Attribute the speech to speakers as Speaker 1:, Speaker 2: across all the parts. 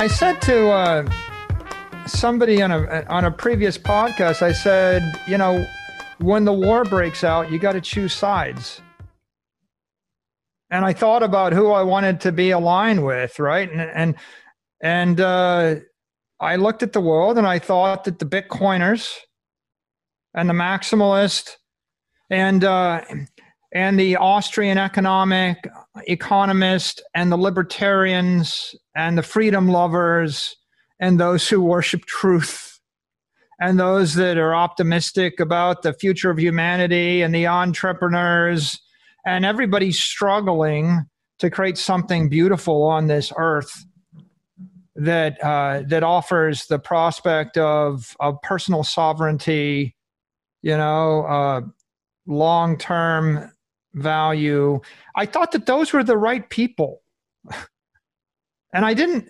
Speaker 1: I said to uh, somebody on a on a previous podcast, I said, you know, when the war breaks out, you got to choose sides. And I thought about who I wanted to be aligned with, right? And and and uh, I looked at the world and I thought that the Bitcoiners and the maximalist and uh, and the Austrian economic economist and the libertarians and the freedom lovers and those who worship truth and those that are optimistic about the future of humanity and the entrepreneurs and everybody's struggling to create something beautiful on this earth that uh, that offers the prospect of of personal sovereignty, you know, uh, long term value. I thought that those were the right people, and I didn't.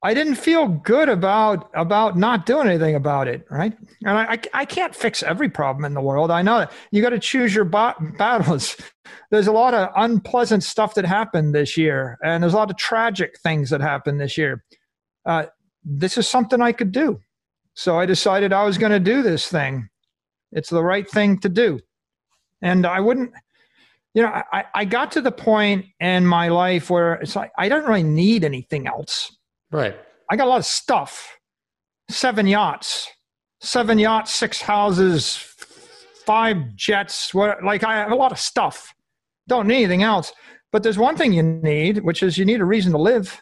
Speaker 1: I didn't feel good about about not doing anything about it, right? And I, I, I can't fix every problem in the world. I know that you got to choose your battles. There's a lot of unpleasant stuff that happened this year, and there's a lot of tragic things that happened this year. Uh, this is something I could do, so I decided I was going to do this thing. It's the right thing to do, and I wouldn't. You know, I, I got to the point in my life where it's like I don't really need anything else
Speaker 2: Right.
Speaker 1: I got a lot of stuff. Seven yachts, seven yachts, six houses, five jets. What like I have a lot of stuff. Don't need anything else. But there's one thing you need, which is you need a reason to live.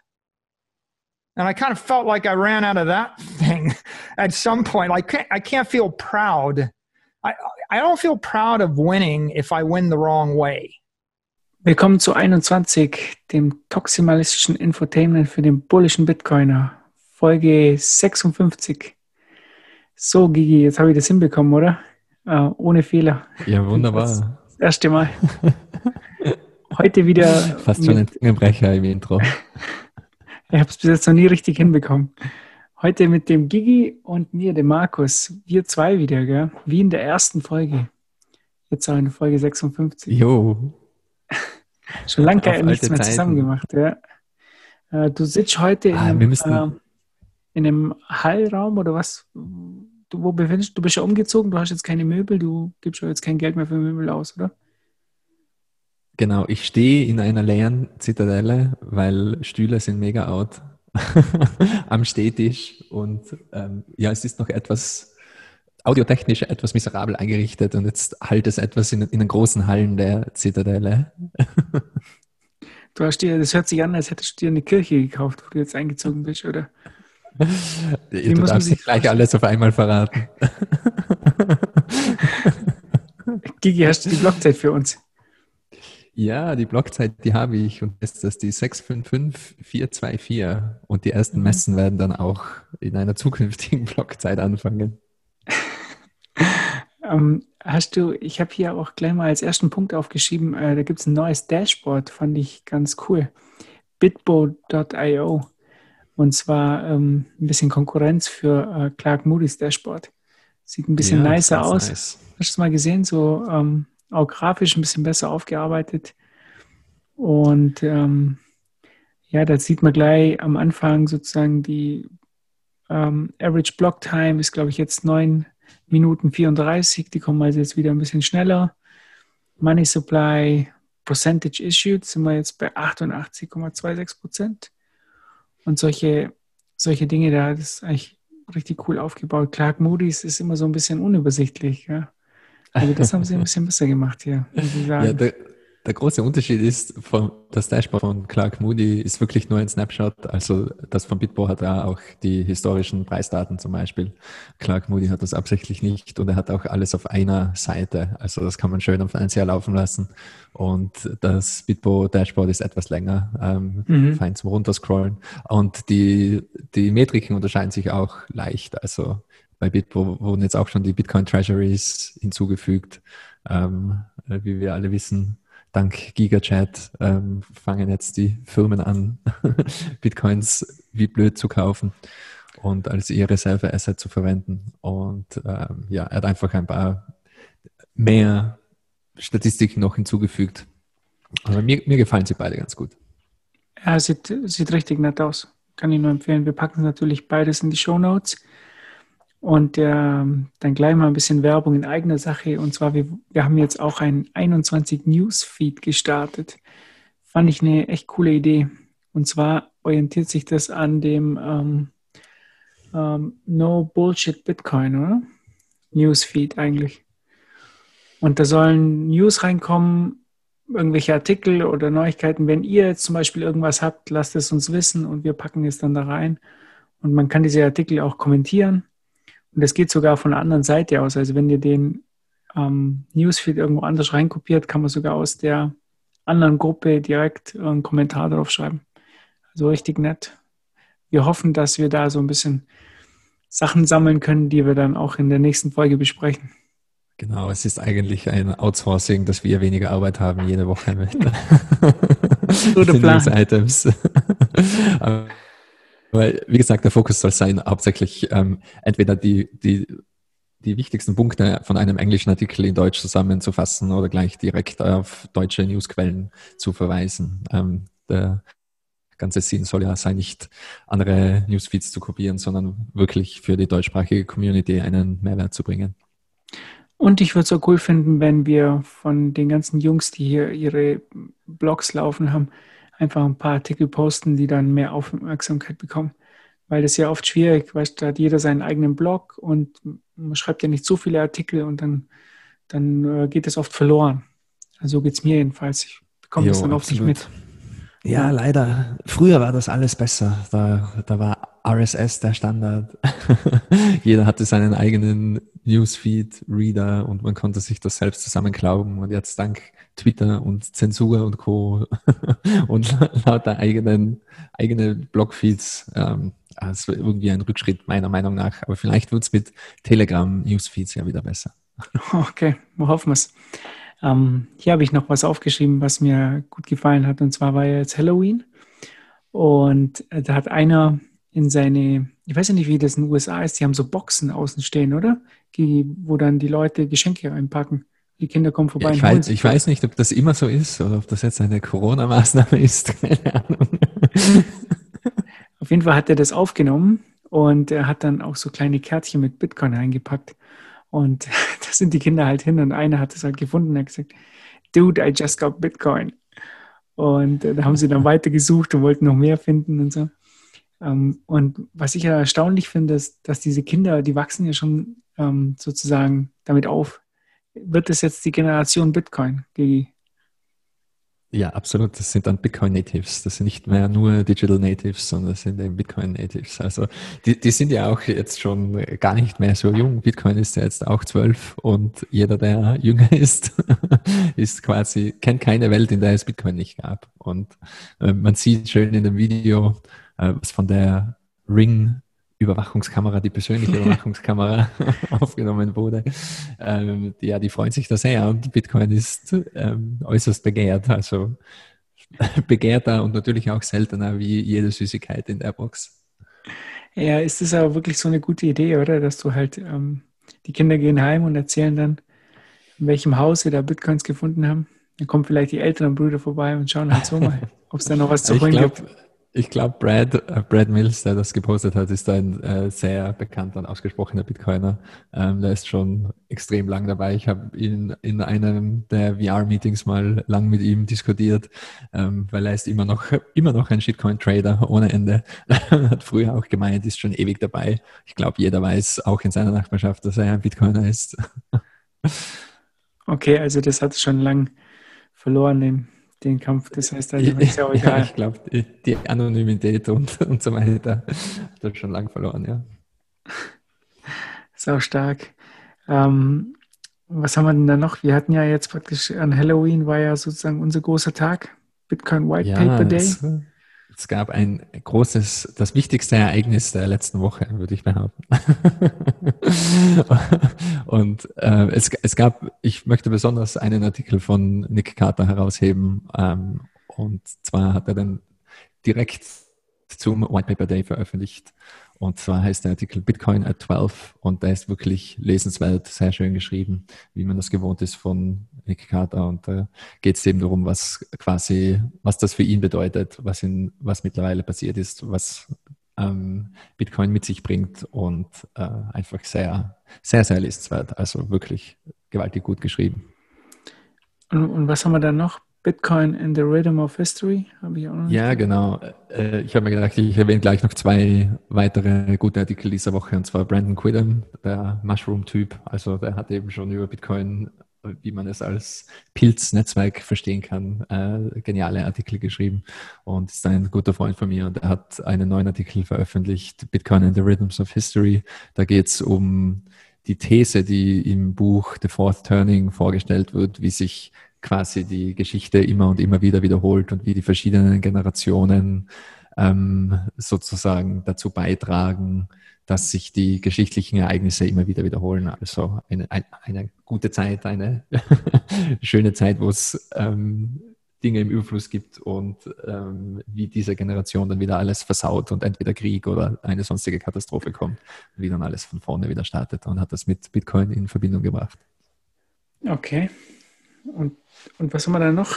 Speaker 1: And I kind of felt like I ran out of that thing at some point. Like I can't feel proud. I I don't feel proud of winning if I win the wrong way.
Speaker 3: Willkommen zu 21, dem toximalistischen Infotainment für den bullischen Bitcoiner. Folge 56. So, Gigi, jetzt habe ich das hinbekommen, oder? Uh, ohne Fehler.
Speaker 2: Ja, wunderbar. Das,
Speaker 3: das erste Mal. Heute wieder.
Speaker 2: Fast schon ein Zungenbrecher im Intro.
Speaker 3: ich habe es bis jetzt noch nie richtig hinbekommen. Heute mit dem Gigi und mir, dem Markus. Wir zwei wieder, gell? Wie in der ersten Folge. Jetzt auch in Folge 56.
Speaker 2: Jo.
Speaker 3: Schon lange nichts mehr Zeiten. zusammen gemacht, ja. Äh, du sitzt heute ah, in, einem, äh, in einem Hallraum oder was? Du, wo befindest du? bist ja umgezogen, du hast jetzt keine Möbel, du gibst ja jetzt kein Geld mehr für Möbel aus, oder?
Speaker 2: Genau, ich stehe in einer leeren Zitadelle, weil Stühle sind mega out am Stehtisch und ähm, ja, es ist noch etwas audiotechnisch etwas miserabel eingerichtet und jetzt halt es etwas in, in den großen Hallen der Zitadelle.
Speaker 3: Du hast dir, das hört sich an, als hättest du dir eine Kirche gekauft, wo du jetzt eingezogen bist, oder?
Speaker 2: Wie du darfst nicht gleich alles auf einmal verraten.
Speaker 3: Gigi, hast du die Blockzeit für uns?
Speaker 2: Ja, die Blockzeit, die habe ich und ist das die 655424 und die ersten mhm. Messen werden dann auch in einer zukünftigen Blockzeit anfangen.
Speaker 3: ähm, hast du, ich habe hier auch gleich mal als ersten Punkt aufgeschrieben, äh, da gibt es ein neues Dashboard, fand ich ganz cool. Bitbo.io. Und zwar ähm, ein bisschen Konkurrenz für äh, Clark Moody's Dashboard. Sieht ein bisschen ja, nicer aus. Nice. Hast du es mal gesehen? So ähm, auch grafisch ein bisschen besser aufgearbeitet. Und ähm, ja, da sieht man gleich am Anfang sozusagen die ähm, Average Block Time ist, glaube ich, jetzt 9 Minuten 34. Die kommen also jetzt wieder ein bisschen schneller. Money Supply Percentage Issued sind wir jetzt bei 88,26 Prozent. Und solche, solche Dinge, da ist eigentlich richtig cool aufgebaut. Clark Moody's ist immer so ein bisschen unübersichtlich. Ja? Also das haben sie ein bisschen besser gemacht hier, muss ich sagen.
Speaker 2: Ja, der große Unterschied ist, von, das Dashboard von Clark Moody ist wirklich nur ein Snapshot. Also das von Bitbo hat da auch die historischen Preisdaten zum Beispiel. Clark Moody hat das absichtlich nicht und er hat auch alles auf einer Seite. Also das kann man schön am Fernseher laufen lassen. Und das Bitbo Dashboard ist etwas länger, ähm, mhm. fein zum Runterscrollen. Und die, die Metriken unterscheiden sich auch leicht. Also bei Bitbo wurden jetzt auch schon die Bitcoin Treasuries hinzugefügt, ähm, wie wir alle wissen dank GigaChat ähm, fangen jetzt die Firmen an, Bitcoins wie blöd zu kaufen und als ihr Reserve-Asset zu verwenden. Und ähm, ja, er hat einfach ein paar mehr Statistiken noch hinzugefügt. Aber mir, mir gefallen sie beide ganz gut.
Speaker 3: Ja, sieht, sieht richtig nett aus. Kann ich nur empfehlen. Wir packen natürlich beides in die Show Notes. Und äh, dann gleich mal ein bisschen Werbung in eigener Sache. Und zwar, wir, wir haben jetzt auch ein 21 Newsfeed gestartet. Fand ich eine echt coole Idee. Und zwar orientiert sich das an dem ähm, ähm, No Bullshit Bitcoin, oder? Newsfeed eigentlich. Und da sollen News reinkommen, irgendwelche Artikel oder Neuigkeiten. Wenn ihr jetzt zum Beispiel irgendwas habt, lasst es uns wissen und wir packen es dann da rein. Und man kann diese Artikel auch kommentieren. Und das geht sogar von der anderen Seite aus. Also wenn ihr den ähm, Newsfeed irgendwo anders reinkopiert, kann man sogar aus der anderen Gruppe direkt einen Kommentar drauf schreiben. Also richtig nett. Wir hoffen, dass wir da so ein bisschen Sachen sammeln können, die wir dann auch in der nächsten Folge besprechen.
Speaker 2: Genau, es ist eigentlich ein Outsourcing, dass wir weniger Arbeit haben jede Woche mit
Speaker 3: den
Speaker 2: News-Items. Weil, wie gesagt, der Fokus soll sein, hauptsächlich ähm, entweder die, die, die wichtigsten Punkte von einem englischen Artikel in Deutsch zusammenzufassen oder gleich direkt auf deutsche Newsquellen zu verweisen. Ähm, der ganze Sinn soll ja sein, nicht andere Newsfeeds zu kopieren, sondern wirklich für die deutschsprachige Community einen Mehrwert zu bringen.
Speaker 3: Und ich würde es auch cool finden, wenn wir von den ganzen Jungs, die hier ihre Blogs laufen haben, einfach ein paar Artikel posten, die dann mehr Aufmerksamkeit bekommen. Weil das ist ja oft schwierig, weißt da hat jeder seinen eigenen Blog und man schreibt ja nicht so viele Artikel und dann, dann äh, geht das oft verloren. Also so geht es mir jedenfalls. Ich bekomme jo, das dann oft nicht mit.
Speaker 2: Ja, leider. Früher war das alles besser. Da, da war RSS der Standard. Jeder hatte seinen eigenen Newsfeed-Reader und man konnte sich das selbst zusammenklauben. Und jetzt dank Twitter und Zensur und Co. und lauter eigenen, eigene Blogfeeds, ähm, also irgendwie ein Rückschritt meiner Meinung nach. Aber vielleicht wird es mit Telegram Newsfeeds ja wieder besser.
Speaker 3: Okay, wir hoffen es. Ähm, hier habe ich noch was aufgeschrieben, was mir gut gefallen hat. Und zwar war ja jetzt Halloween. Und äh, da hat einer in seine, ich weiß ja nicht, wie das in den USA ist, die haben so Boxen außen stehen, oder? Die, wo dann die Leute Geschenke reinpacken. Die Kinder kommen vorbei.
Speaker 2: Ja, ich, weiß, ich weiß nicht, ob das immer so ist oder ob das jetzt eine Corona-Maßnahme ist. Keine Ahnung.
Speaker 3: Auf jeden Fall hat er das aufgenommen und er hat dann auch so kleine Kärtchen mit Bitcoin eingepackt. Und da sind die Kinder halt hin und einer hat es halt gefunden und hat gesagt, Dude, I just got Bitcoin. Und äh, da haben sie dann weiter gesucht und wollten noch mehr finden und so. Ähm, und was ich ja erstaunlich finde, ist, dass diese Kinder, die wachsen ja schon ähm, sozusagen damit auf. Wird es jetzt die Generation Bitcoin, die
Speaker 2: ja, absolut. Das sind dann Bitcoin Natives. Das sind nicht mehr nur Digital Natives, sondern das sind eben Bitcoin Natives. Also die, die sind ja auch jetzt schon gar nicht mehr so jung. Bitcoin ist ja jetzt auch zwölf und jeder, der jünger ist, ist quasi, kennt keine Welt, in der es Bitcoin nicht gab. Und äh, man sieht schön in dem Video, was von der Ring Überwachungskamera, die persönliche Überwachungskamera aufgenommen wurde. Ähm, die, ja, die freuen sich da sehr und Bitcoin ist ähm, äußerst begehrt. Also begehrter und natürlich auch seltener wie jede Süßigkeit in der Box.
Speaker 3: Ja, ist das aber wirklich so eine gute Idee, oder? Dass du halt, ähm, die Kinder gehen heim und erzählen dann, in welchem Haus sie da Bitcoins gefunden haben. Dann kommen vielleicht die älteren Brüder vorbei und schauen halt so mal, ob es da noch was zu holen gibt.
Speaker 2: Ich glaube, Brad, äh, Brad Mills, der das gepostet hat, ist ein äh, sehr bekannter und ausgesprochener Bitcoiner. Ähm, der ist schon extrem lang dabei. Ich habe ihn in einem der VR-Meetings mal lang mit ihm diskutiert, ähm, weil er ist immer noch, immer noch ein Shitcoin-Trader ohne Ende. hat früher auch gemeint, ist schon ewig dabei. Ich glaube, jeder weiß auch in seiner Nachbarschaft, dass er ein Bitcoiner ist.
Speaker 3: okay, also das hat schon lang verloren, den den Kampf. Das heißt, also ist ja auch egal.
Speaker 2: Ja, ich glaube, die, die, Anonymität und, und so weiter hat er schon lang verloren, ja.
Speaker 3: Ist auch stark. Ähm, was haben wir denn da noch? Wir hatten ja jetzt praktisch an Halloween war ja sozusagen unser großer Tag, Bitcoin White ja, Paper Day.
Speaker 2: Es, gab ein großes, das wichtigste Ereignis der letzten Woche, würde ich behaupten. und äh, es, es gab, ich möchte besonders einen Artikel von Nick Carter herausheben. Ähm, und zwar hat er dann direkt zum White Paper Day veröffentlicht. Und zwar heißt der Artikel Bitcoin at 12 und der ist wirklich lesenswert, sehr schön geschrieben, wie man das gewohnt ist von Nick Carter. Und da geht es eben darum, was quasi, was das für ihn bedeutet, was, in, was mittlerweile passiert ist, was ähm, Bitcoin mit sich bringt und äh, einfach sehr, sehr, sehr lesenswert. Also wirklich gewaltig gut geschrieben.
Speaker 3: Und, und was haben wir dann noch? Bitcoin in the Rhythm of History,
Speaker 2: habe ich auch noch. Ja, genau. Äh, ich habe mir gedacht, ich erwähne gleich noch zwei weitere gute Artikel dieser Woche, und zwar Brandon Quidden, der Mushroom-Typ. Also der hat eben schon über Bitcoin, wie man es als Pilznetzwerk verstehen kann, äh, geniale Artikel geschrieben und ist ein guter Freund von mir und er hat einen neuen Artikel veröffentlicht, Bitcoin in the Rhythms of History. Da geht es um die These, die im Buch The Fourth Turning vorgestellt wird, wie sich quasi die Geschichte immer und immer wieder wiederholt und wie die verschiedenen Generationen ähm, sozusagen dazu beitragen, dass sich die geschichtlichen Ereignisse immer wieder wiederholen. Also eine, eine, eine gute Zeit, eine schöne Zeit, wo es ähm, Dinge im Überfluss gibt und ähm, wie diese Generation dann wieder alles versaut und entweder Krieg oder eine sonstige Katastrophe kommt, wie dann alles von vorne wieder startet und hat das mit Bitcoin in Verbindung gebracht.
Speaker 3: Okay. Und und was haben wir da noch?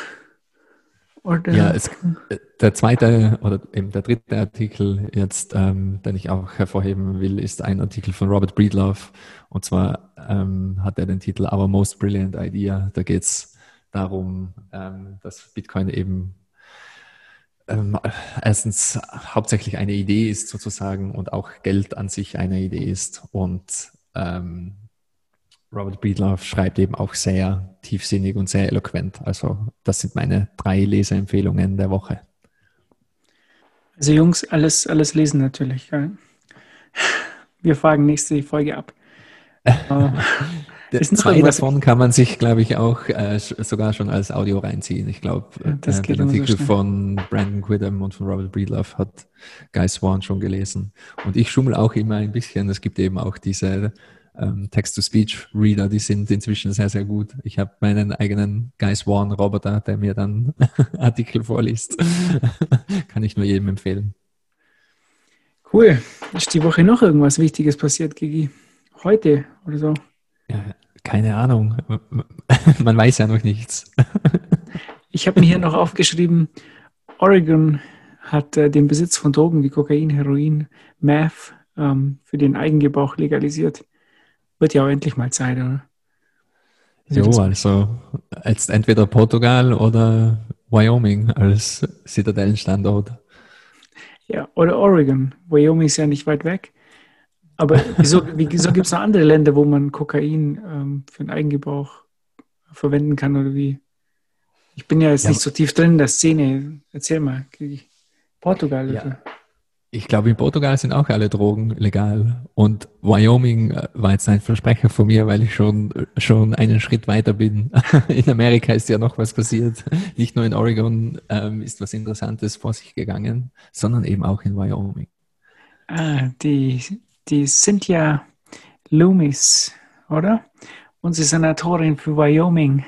Speaker 2: Oder? Ja, es, der zweite oder eben der dritte Artikel jetzt, ähm, den ich auch hervorheben will, ist ein Artikel von Robert Breedlove. Und zwar ähm, hat er den Titel Our Most Brilliant Idea. Da geht es darum, ähm, dass Bitcoin eben ähm, erstens hauptsächlich eine Idee ist sozusagen und auch Geld an sich eine Idee ist. Und ähm, Robert Breedlove schreibt eben auch sehr tiefsinnig und sehr eloquent. Also das sind meine drei Leseempfehlungen der Woche.
Speaker 3: Also Jungs, alles, alles lesen natürlich. Wir fragen nächste Folge ab.
Speaker 2: Äh, zwei davon kann man sich, glaube ich, auch äh, sogar schon als Audio reinziehen. Ich glaube, ja, äh, den Artikel so von Brandon Quidham und von Robert Breedlove hat Guy Swan schon gelesen. Und ich schummel auch immer ein bisschen. Es gibt eben auch diese ähm, Text-to-Speech-Reader, die sind inzwischen sehr, sehr gut. Ich habe meinen eigenen Guy Swan-Roboter, der mir dann Artikel vorliest. Kann ich nur jedem empfehlen.
Speaker 3: Cool. Ist die Woche noch irgendwas Wichtiges passiert, Gigi? Heute oder so?
Speaker 2: Ja, keine Ahnung. Man weiß ja noch nichts.
Speaker 3: ich habe mir hier noch aufgeschrieben, Oregon hat äh, den Besitz von Drogen wie Kokain, Heroin, Meth ähm, für den Eigengebrauch legalisiert. Wird ja auch endlich mal Zeit, oder?
Speaker 2: Jo, also jetzt entweder Portugal oder Wyoming als Zitadellenstandort.
Speaker 3: Ja, oder Oregon. Wyoming ist ja nicht weit weg. Aber wieso, wieso gibt es noch andere Länder, wo man Kokain ähm, für den Eigengebrauch verwenden kann oder wie? Ich bin ja jetzt ja, nicht so tief drin in der Szene. Erzähl mal. Portugal. Ja.
Speaker 2: Ich glaube, in Portugal sind auch alle Drogen legal. Und Wyoming äh, war jetzt ein Versprecher von mir, weil ich schon, schon einen Schritt weiter bin. In Amerika ist ja noch was passiert. Nicht nur in Oregon ähm, ist was Interessantes vor sich gegangen, sondern eben auch in Wyoming.
Speaker 3: Ah, die, die Cynthia Loomis, oder? Unsere Senatorin für Wyoming,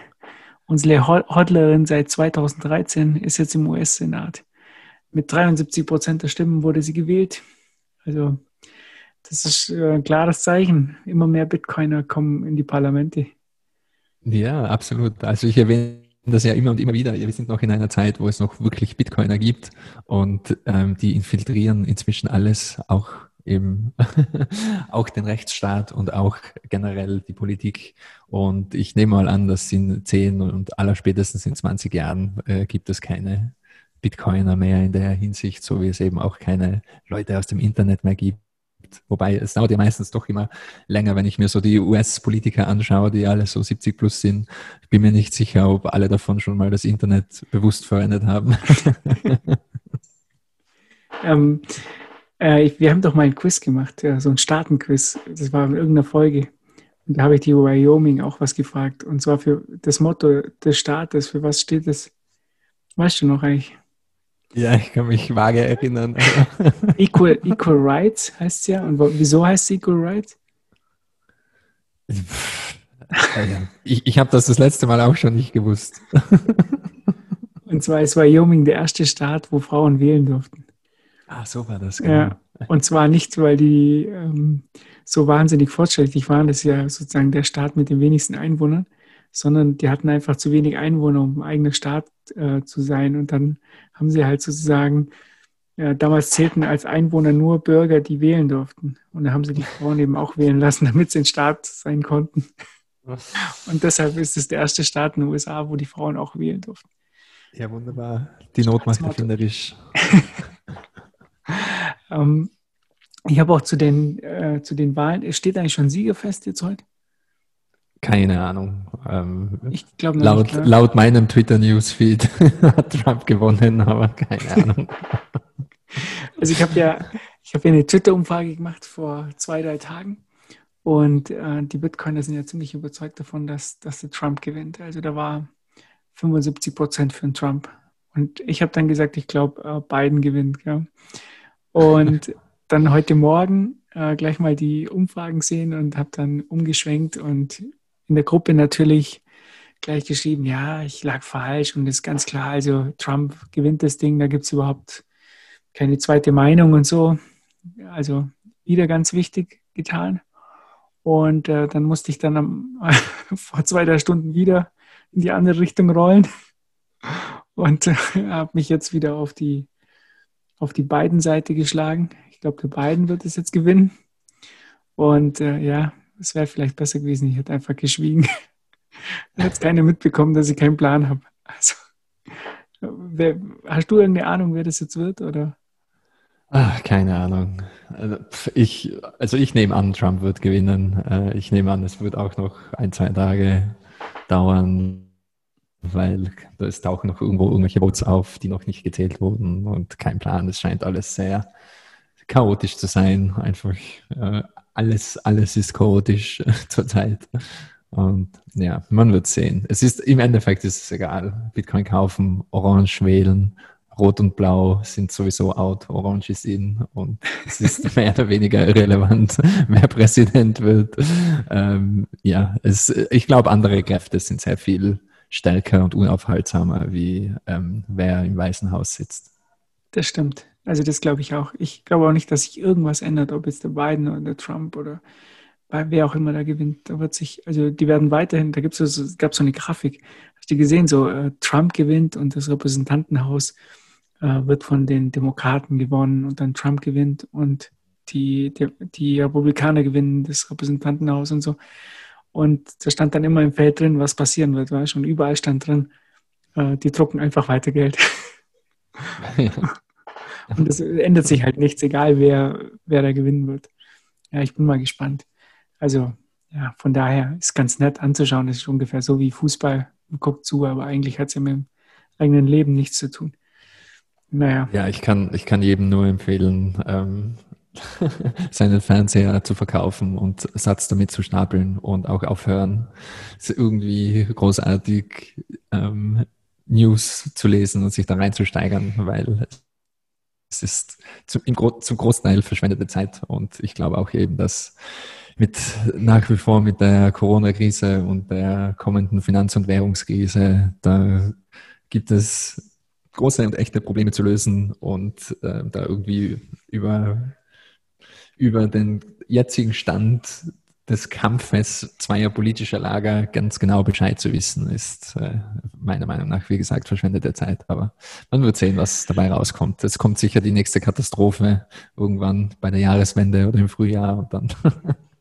Speaker 3: unsere Hodlerin seit 2013, ist jetzt im US-Senat mit 73 Prozent der Stimmen wurde sie gewählt. Also das ist äh, ein klares Zeichen. Immer mehr Bitcoiner kommen in die Parlamente.
Speaker 2: Ja, absolut. Also ich erwähne das ja immer und immer wieder. Wir sind noch in einer Zeit, wo es noch wirklich Bitcoiner gibt und ähm, die infiltrieren inzwischen alles, auch eben auch den Rechtsstaat und auch generell die Politik. Und ich nehme mal an, dass in zehn und allerspätestens in 20 Jahren äh, gibt es keine Bitcoiner mehr in der Hinsicht, so wie es eben auch keine Leute aus dem Internet mehr gibt. Wobei es dauert ja meistens doch immer länger, wenn ich mir so die US-Politiker anschaue, die alle so 70 plus sind. Ich bin mir nicht sicher, ob alle davon schon mal das Internet bewusst verwendet haben.
Speaker 3: ähm, äh, wir haben doch mal ein Quiz gemacht, ja, so ein Staatenquiz. Das war in irgendeiner Folge. Und da habe ich die Wyoming auch was gefragt. Und zwar für das Motto des Staates. Für was steht das? Weißt du noch eigentlich?
Speaker 2: Ja, ich kann mich vage erinnern.
Speaker 3: Equal, Equal Rights heißt es ja. Und wieso heißt es Equal Rights?
Speaker 2: Ich, ich habe das das letzte Mal auch schon nicht gewusst.
Speaker 3: Und zwar ist Wyoming der erste Staat, wo Frauen wählen durften.
Speaker 2: Ah, so war das.
Speaker 3: Genau. Ja. Und zwar nicht, weil die ähm, so wahnsinnig fortschrittlich waren, das ist ja sozusagen der Staat mit den wenigsten Einwohnern, sondern die hatten einfach zu wenig Einwohner, um ein eigener Staat äh, zu sein. Und dann haben sie halt sozusagen, ja, damals zählten als Einwohner nur Bürger, die wählen durften. Und dann haben sie die Frauen eben auch wählen lassen, damit sie ein Staat sein konnten. Und deshalb ist es der erste Staat in den USA, wo die Frauen auch wählen durften.
Speaker 2: Ja, wunderbar. Die Not macht erfinderisch.
Speaker 3: ähm, ich habe auch zu den, äh, zu den Wahlen, steht eigentlich schon Siegerfest jetzt heute?
Speaker 2: Keine Ahnung. Ähm,
Speaker 3: ich glaube
Speaker 2: laut, nicht, laut meinem Twitter-Newsfeed hat Trump gewonnen, aber keine Ahnung.
Speaker 3: Also ich habe ja, ich habe ja eine Twitter-Umfrage gemacht vor zwei, drei Tagen und äh, die Bitcoiner sind ja ziemlich überzeugt davon, dass, dass der Trump gewinnt. Also da war 75 Prozent für den Trump. Und ich habe dann gesagt, ich glaube, äh, Biden gewinnt. Ja. Und dann heute Morgen äh, gleich mal die Umfragen sehen und habe dann umgeschwenkt und in der Gruppe natürlich gleich geschrieben, ja, ich lag falsch und ist ganz klar, also Trump gewinnt das Ding, da gibt es überhaupt keine zweite Meinung und so. Also wieder ganz wichtig getan. Und äh, dann musste ich dann am, vor zwei, drei Stunden wieder in die andere Richtung rollen und äh, habe mich jetzt wieder auf die, auf die beiden Seite geschlagen. Ich glaube, der beiden wird es jetzt gewinnen. Und äh, ja, es wäre vielleicht besser gewesen, ich hätte einfach geschwiegen. Dann hätte keiner mitbekommen, dass ich keinen Plan habe. Also, wer, hast du irgendeine Ahnung, wer das jetzt wird? Oder?
Speaker 2: Ach, keine Ahnung. Also ich, also ich nehme an, Trump wird gewinnen. Äh, ich nehme an, es wird auch noch ein, zwei Tage dauern, weil es tauchen noch irgendwo irgendwelche Votes auf, die noch nicht gezählt wurden und kein Plan. Es scheint alles sehr chaotisch zu sein. Einfach äh, alles, alles ist chaotisch zurzeit. Und ja, man wird sehen. Es ist im Endeffekt ist es egal. Bitcoin kaufen, Orange wählen, Rot und Blau sind sowieso out, Orange ist in und es ist mehr oder weniger irrelevant, wer Präsident wird. Ähm, ja, es, ich glaube, andere Kräfte sind sehr viel stärker und unaufhaltsamer, wie ähm, wer im Weißen Haus sitzt.
Speaker 3: Das stimmt. Also das glaube ich auch. Ich glaube auch nicht, dass sich irgendwas ändert, ob jetzt der Biden oder der Trump oder wer auch immer da gewinnt. Da wird sich, also die werden weiterhin, da gibt es so, gab so eine Grafik, hast du gesehen, so äh, Trump gewinnt und das Repräsentantenhaus äh, wird von den Demokraten gewonnen und dann Trump gewinnt und die, die, die Republikaner gewinnen das Repräsentantenhaus und so. Und da stand dann immer im Feld drin, was passieren wird, weißt Und überall stand drin, äh, die drucken einfach weiter Geld. Und es ändert sich halt nichts, egal wer, wer da gewinnen wird. Ja, ich bin mal gespannt. Also, ja, von daher ist ganz nett anzuschauen. Es ist ungefähr so wie Fußball. Man guckt zu, aber eigentlich hat es ja mit dem eigenen Leben nichts zu tun.
Speaker 2: Naja. Ja, ich kann, ich kann jedem nur empfehlen, ähm, seinen Fernseher zu verkaufen und Satz damit zu stapeln und auch aufhören, irgendwie großartig ähm, News zu lesen und sich da reinzusteigern, weil es ist zum, Gro zum Großteil verschwendete Zeit. Und ich glaube auch eben, dass mit nach wie vor mit der Corona-Krise und der kommenden Finanz- und Währungskrise, da gibt es große und echte Probleme zu lösen und äh, da irgendwie über, über den jetzigen Stand des Kampfes zweier politischer Lager ganz genau Bescheid zu wissen, ist äh, meiner Meinung nach, wie gesagt, verschwendete Zeit. Aber man wird sehen, was dabei rauskommt. Es kommt sicher die nächste Katastrophe irgendwann bei der Jahreswende oder im Frühjahr und dann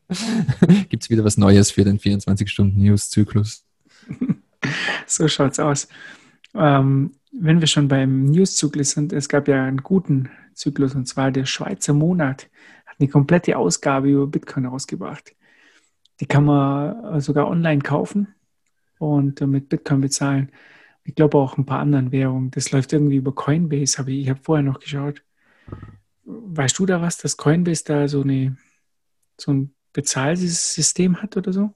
Speaker 2: gibt es wieder was Neues für den 24-Stunden-News-Zyklus.
Speaker 3: So schaut's aus. Ähm, wenn wir schon beim News-Zyklus sind, es gab ja einen guten Zyklus und zwar der Schweizer Monat hat eine komplette Ausgabe über Bitcoin rausgebracht. Die kann man äh, sogar online kaufen und mit Bitcoin bezahlen. Ich glaube auch ein paar anderen Währungen. Das läuft irgendwie über Coinbase, habe ich, ich habe vorher noch geschaut. Weißt du da was, dass Coinbase da so, eine, so ein Bezahlsystem hat oder so?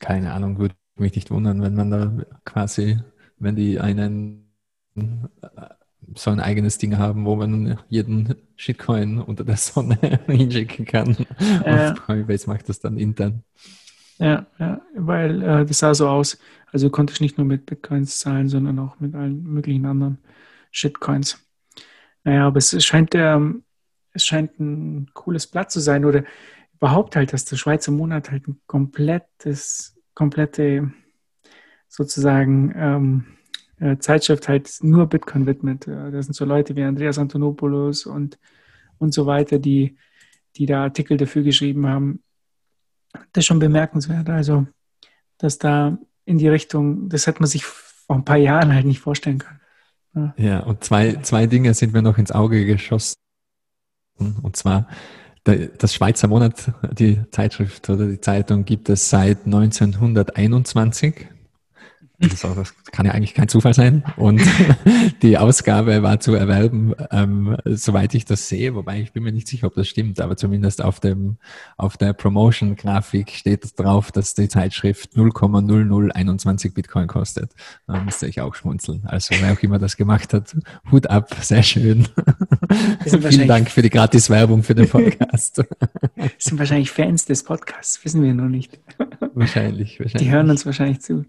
Speaker 2: Keine Ahnung, würde mich nicht wundern, wenn man da quasi, wenn die einen so ein eigenes Ding haben, wo man jeden Shitcoin unter der Sonne hinschicken kann. Ja. Und Coinbase macht das dann intern.
Speaker 3: Ja, ja weil äh, das sah so aus. Also konnte ich nicht nur mit Bitcoins zahlen, sondern auch mit allen möglichen anderen Shitcoins. Naja, aber es scheint, ähm, es scheint ein cooles Blatt zu sein oder überhaupt halt, dass der Schweizer Monat halt ein komplettes, komplette sozusagen ähm, äh, Zeitschrift halt nur Bitcoin widmet. Äh, da sind so Leute wie Andreas Antonopoulos und, und so weiter, die, die da Artikel dafür geschrieben haben. Das ist schon bemerkenswert. Also, dass da in die Richtung, das hätte man sich vor ein paar Jahren halt nicht vorstellen können.
Speaker 2: Ja, ja und zwei, zwei Dinge sind mir noch ins Auge geschossen. Und zwar, das Schweizer Monat, die Zeitschrift oder die Zeitung gibt es seit 1921. Das, kann ja eigentlich kein Zufall sein. Und die Ausgabe war zu erwerben, ähm, soweit ich das sehe, wobei ich bin mir nicht sicher, ob das stimmt, aber zumindest auf dem auf der Promotion-Grafik steht drauf, dass die Zeitschrift 0,0021 Bitcoin kostet. Da müsste ich auch schmunzeln. Also wer auch immer das gemacht hat, Hut ab, sehr schön. Vielen Dank für die Gratis-Werbung für den Podcast.
Speaker 3: Das sind wahrscheinlich Fans des Podcasts, wissen wir noch nicht.
Speaker 2: Wahrscheinlich, wahrscheinlich.
Speaker 3: Die hören uns wahrscheinlich zu.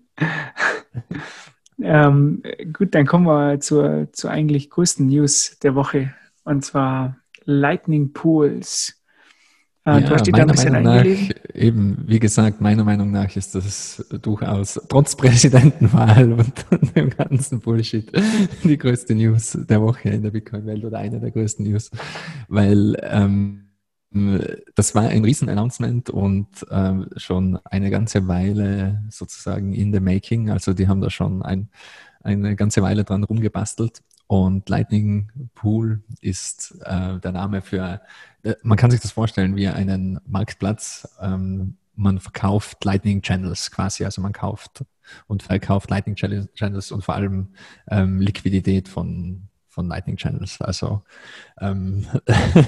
Speaker 3: Ähm, gut, dann kommen wir zur, zur eigentlich größten News der Woche und zwar Lightning Pools.
Speaker 2: Äh, ja, du hast die da ein bisschen nach, Eben, wie gesagt, meiner Meinung nach ist das durchaus trotz Präsidentenwahl und dem ganzen Bullshit die größte News der Woche in der Bitcoin-Welt oder eine der größten News, weil ähm, das war ein Riesen-Announcement und äh, schon eine ganze Weile sozusagen in the making. Also die haben da schon ein, eine ganze Weile dran rumgebastelt. Und Lightning Pool ist äh, der Name für, äh, man kann sich das vorstellen wie einen Marktplatz. Ähm, man verkauft Lightning Channels quasi, also man kauft und verkauft Lightning Channels und vor allem ähm, Liquidität von, von Lightning Channels. Also ähm,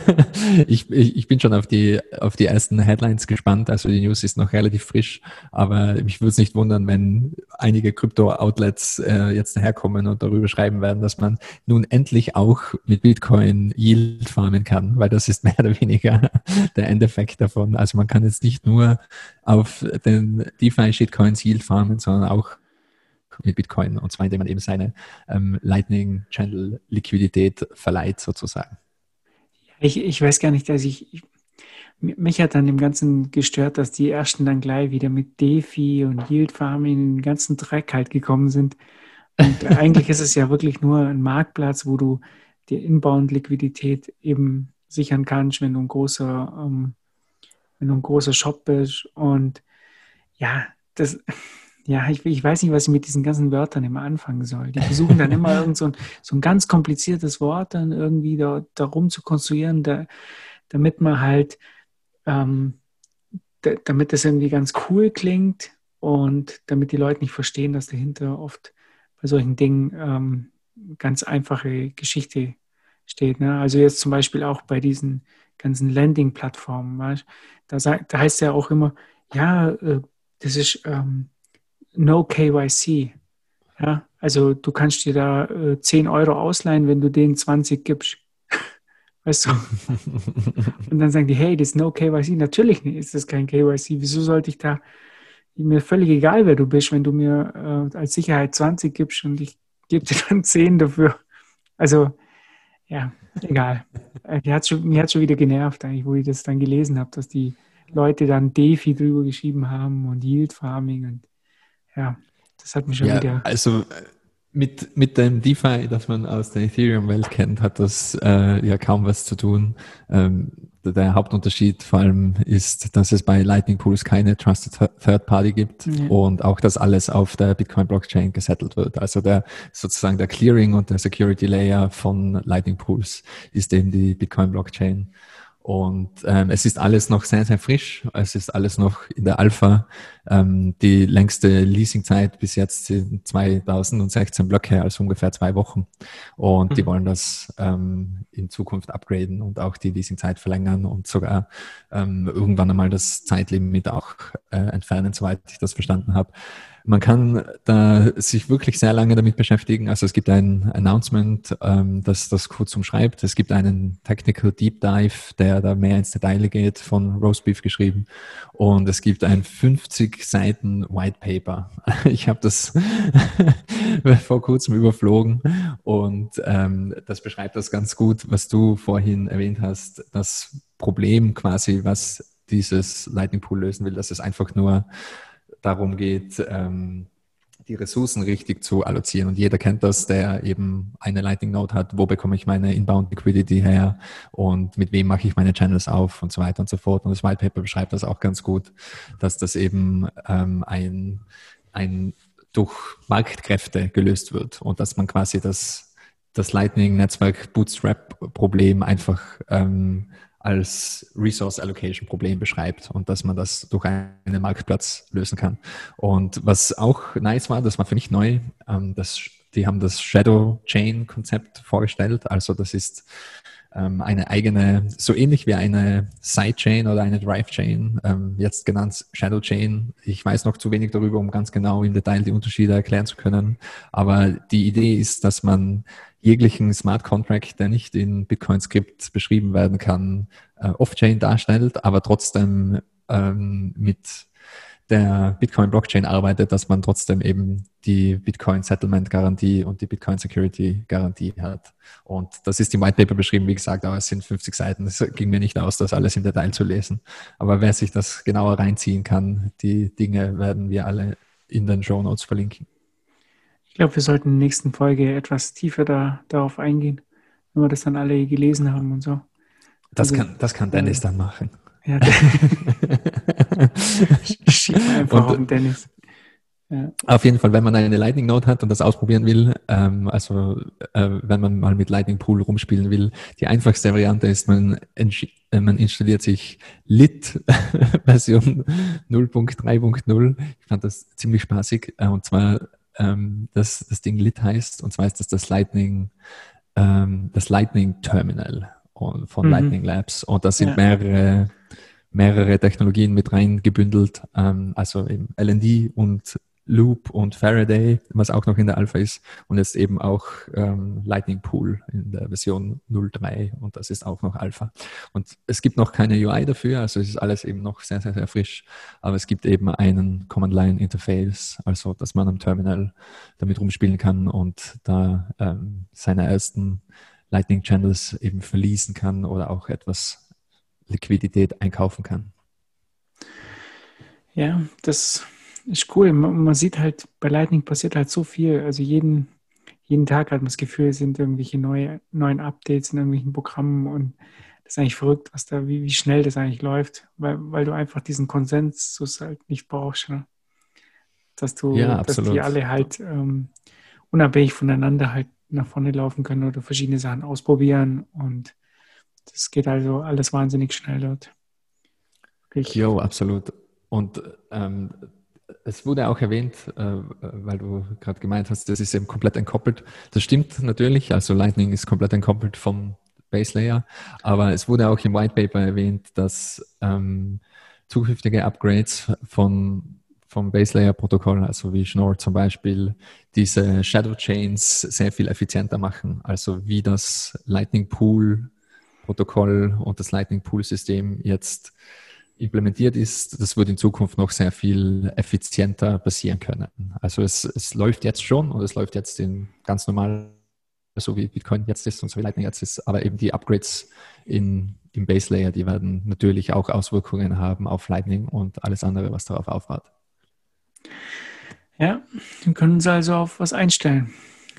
Speaker 2: ich, ich, bin schon auf die, auf die ersten Headlines gespannt. Also die News ist noch relativ frisch, aber mich würde es nicht wundern, wenn einige Krypto-Outlets äh, jetzt daherkommen und darüber schreiben werden, dass man nun endlich auch mit Bitcoin Yield farmen kann, weil das ist mehr oder weniger der Endeffekt davon. Also man kann jetzt nicht nur auf den DeFi-Shitcoins Yield farmen, sondern auch mit Bitcoin und zwar indem man eben seine ähm, Lightning Channel Liquidität verleiht sozusagen.
Speaker 3: Ich, ich weiß gar nicht, dass ich, ich mich hat dann dem Ganzen gestört, dass die ersten dann gleich wieder mit DeFi und Yield Farming in den ganzen Dreck halt gekommen sind. Und eigentlich ist es ja wirklich nur ein Marktplatz, wo du die Inbound-Liquidität eben sichern kannst, wenn du ein großer, ähm, wenn du ein großer Shop bist. Und ja, das, ja, ich, ich, weiß nicht, was ich mit diesen ganzen Wörtern immer anfangen soll. Die versuchen dann immer irgend so ein, so ein ganz kompliziertes Wort dann irgendwie da, darum zu konstruieren, da, damit man halt, ähm, da, damit das irgendwie ganz cool klingt und damit die Leute nicht verstehen, dass dahinter oft bei solchen Dingen ähm, ganz einfache Geschichte steht. Ne? Also jetzt zum Beispiel auch bei diesen ganzen Landing-Plattformen, da, da heißt ja auch immer, ja, äh, das ist ähm, No KYC. Ja, also du kannst dir da äh, 10 Euro ausleihen, wenn du denen 20 gibst. Weißt du? Und dann sagen die, hey, das ist No KYC. Natürlich ist das kein KYC. Wieso sollte ich da, mir völlig egal, wer du bist, wenn du mir äh, als Sicherheit 20 gibst und ich gebe dir dann 10 dafür. Also, ja, egal. Äh, mir hat schon, mir hat schon wieder genervt, eigentlich, wo ich das dann gelesen habe, dass die Leute dann DeFi drüber geschrieben haben und Yield Farming und ja, das hat mich schon ja, wieder.
Speaker 2: Also mit, mit dem DeFi, das man aus der Ethereum-Welt kennt, hat das äh, ja kaum was zu tun. Ähm, der Hauptunterschied vor allem ist, dass es bei Lightning Pools keine Trusted Third Party gibt ja. und auch, dass alles auf der Bitcoin Blockchain gesettelt wird. Also der sozusagen der Clearing und der Security Layer von Lightning Pools ist eben die Bitcoin Blockchain. Und ähm, es ist alles noch sehr, sehr frisch. Es ist alles noch in der Alpha. Ähm, die längste Leasingzeit bis jetzt sind 2016 Blöcke, also ungefähr zwei Wochen. Und mhm. die wollen das ähm, in Zukunft upgraden und auch die Leasingzeit verlängern und sogar ähm, irgendwann einmal das Zeitlimit auch äh, entfernen, soweit ich das verstanden habe. Man kann da sich wirklich sehr lange damit beschäftigen. Also es gibt ein Announcement, ähm, das das kurz umschreibt. Es gibt einen Technical Deep Dive, der da mehr ins Detail geht, von Roastbeef geschrieben. Und es gibt ein 50 Seiten White Paper. Ich habe das vor kurzem überflogen und ähm, das beschreibt das ganz gut, was du vorhin erwähnt hast. Das Problem quasi, was dieses Lightning Pool lösen will, dass es einfach nur darum geht, ähm, die Ressourcen richtig zu allozieren. Und jeder kennt das, der eben eine Lightning Node hat. Wo bekomme ich meine Inbound Liquidity her und mit wem mache ich meine Channels auf und so weiter und so fort. Und das White Paper beschreibt das auch ganz gut, dass das eben ähm, ein, ein durch Marktkräfte gelöst wird und dass man quasi das, das Lightning-Netzwerk Bootstrap-Problem einfach ähm, als Resource Allocation Problem beschreibt und dass man das durch einen Marktplatz lösen kann. Und was auch nice war, das war für mich neu, ähm, das, die haben das Shadow Chain Konzept vorgestellt. Also das ist ähm, eine eigene, so ähnlich wie eine Sidechain oder eine Drive Chain, ähm, jetzt genannt Shadow Chain. Ich weiß noch zu wenig darüber, um ganz genau im Detail die Unterschiede erklären zu können. Aber die Idee ist, dass man jeglichen Smart Contract, der nicht in Bitcoin-Skript beschrieben werden kann, äh, Off-Chain darstellt, aber trotzdem ähm, mit der Bitcoin-Blockchain arbeitet, dass man trotzdem eben die Bitcoin-Settlement-Garantie und die Bitcoin-Security-Garantie hat. Und das ist im White Paper beschrieben, wie gesagt, aber es sind 50 Seiten. Es ging mir nicht aus, das alles im Detail zu lesen. Aber wer sich das genauer reinziehen kann, die Dinge werden wir alle in den Show Notes verlinken.
Speaker 3: Ich glaube, wir sollten in der nächsten Folge etwas tiefer da, darauf eingehen, wenn wir das dann alle gelesen haben und so.
Speaker 2: Das, also, kann, das kann Dennis äh, dann machen. Ja,
Speaker 3: schieb einfach und, auf Dennis.
Speaker 2: Ja. Auf jeden Fall, wenn man eine Lightning Node hat und das ausprobieren will, ähm, also äh, wenn man mal mit Lightning Pool rumspielen will, die einfachste Variante ist, man, äh, man installiert sich Lit Version 0.3.0. Ich fand das ziemlich spaßig. Äh, und zwar ähm, das, das Ding Lit heißt, und zwar ist das das Lightning, ähm, das Lightning Terminal von mhm. Lightning Labs. Und da sind ja. mehrere, mehrere Technologien mit reingebündelt, ähm, also eben LND und Loop und Faraday, was auch noch in der Alpha ist, und jetzt eben auch ähm, Lightning Pool in der Version 0.3 und das ist auch noch Alpha. Und es gibt noch keine UI dafür, also es ist alles eben noch sehr, sehr, sehr frisch, aber es gibt eben einen Command-Line-Interface, also dass man am Terminal damit rumspielen kann und da ähm, seine ersten Lightning Channels eben verließen kann oder auch etwas Liquidität einkaufen kann.
Speaker 3: Ja, das ist cool. Man, man, sieht halt, bei Lightning passiert halt so viel. Also jeden, jeden Tag hat man das Gefühl, es sind irgendwelche neue, neuen Updates in irgendwelchen Programmen und das ist eigentlich verrückt, was da, wie, wie schnell das eigentlich läuft, weil, weil du einfach diesen Konsensus halt nicht brauchst. Ne? Dass du, ja, dass die alle halt ähm, unabhängig voneinander halt nach vorne laufen können oder verschiedene Sachen ausprobieren und das geht also alles wahnsinnig schnell dort.
Speaker 2: Jo, absolut. Und ähm, es wurde auch erwähnt, äh, weil du gerade gemeint hast, das ist eben komplett entkoppelt. Das stimmt natürlich, also Lightning ist komplett entkoppelt vom Base Layer, aber es wurde auch im White Paper erwähnt, dass ähm, zukünftige Upgrades von, vom Base Layer Protokoll, also wie Schnorr zum Beispiel, diese Shadow Chains sehr viel effizienter machen. Also wie das Lightning Pool Protokoll und das Lightning Pool System jetzt implementiert ist, das wird in Zukunft noch sehr viel effizienter passieren können. Also es, es läuft jetzt schon und es läuft jetzt in ganz normal, so wie Bitcoin jetzt ist und so wie Lightning jetzt ist, aber eben die Upgrades in, im Base Layer, die werden natürlich auch Auswirkungen haben auf Lightning und alles andere, was darauf aufbaut.
Speaker 3: Ja, wir können uns also auf was einstellen.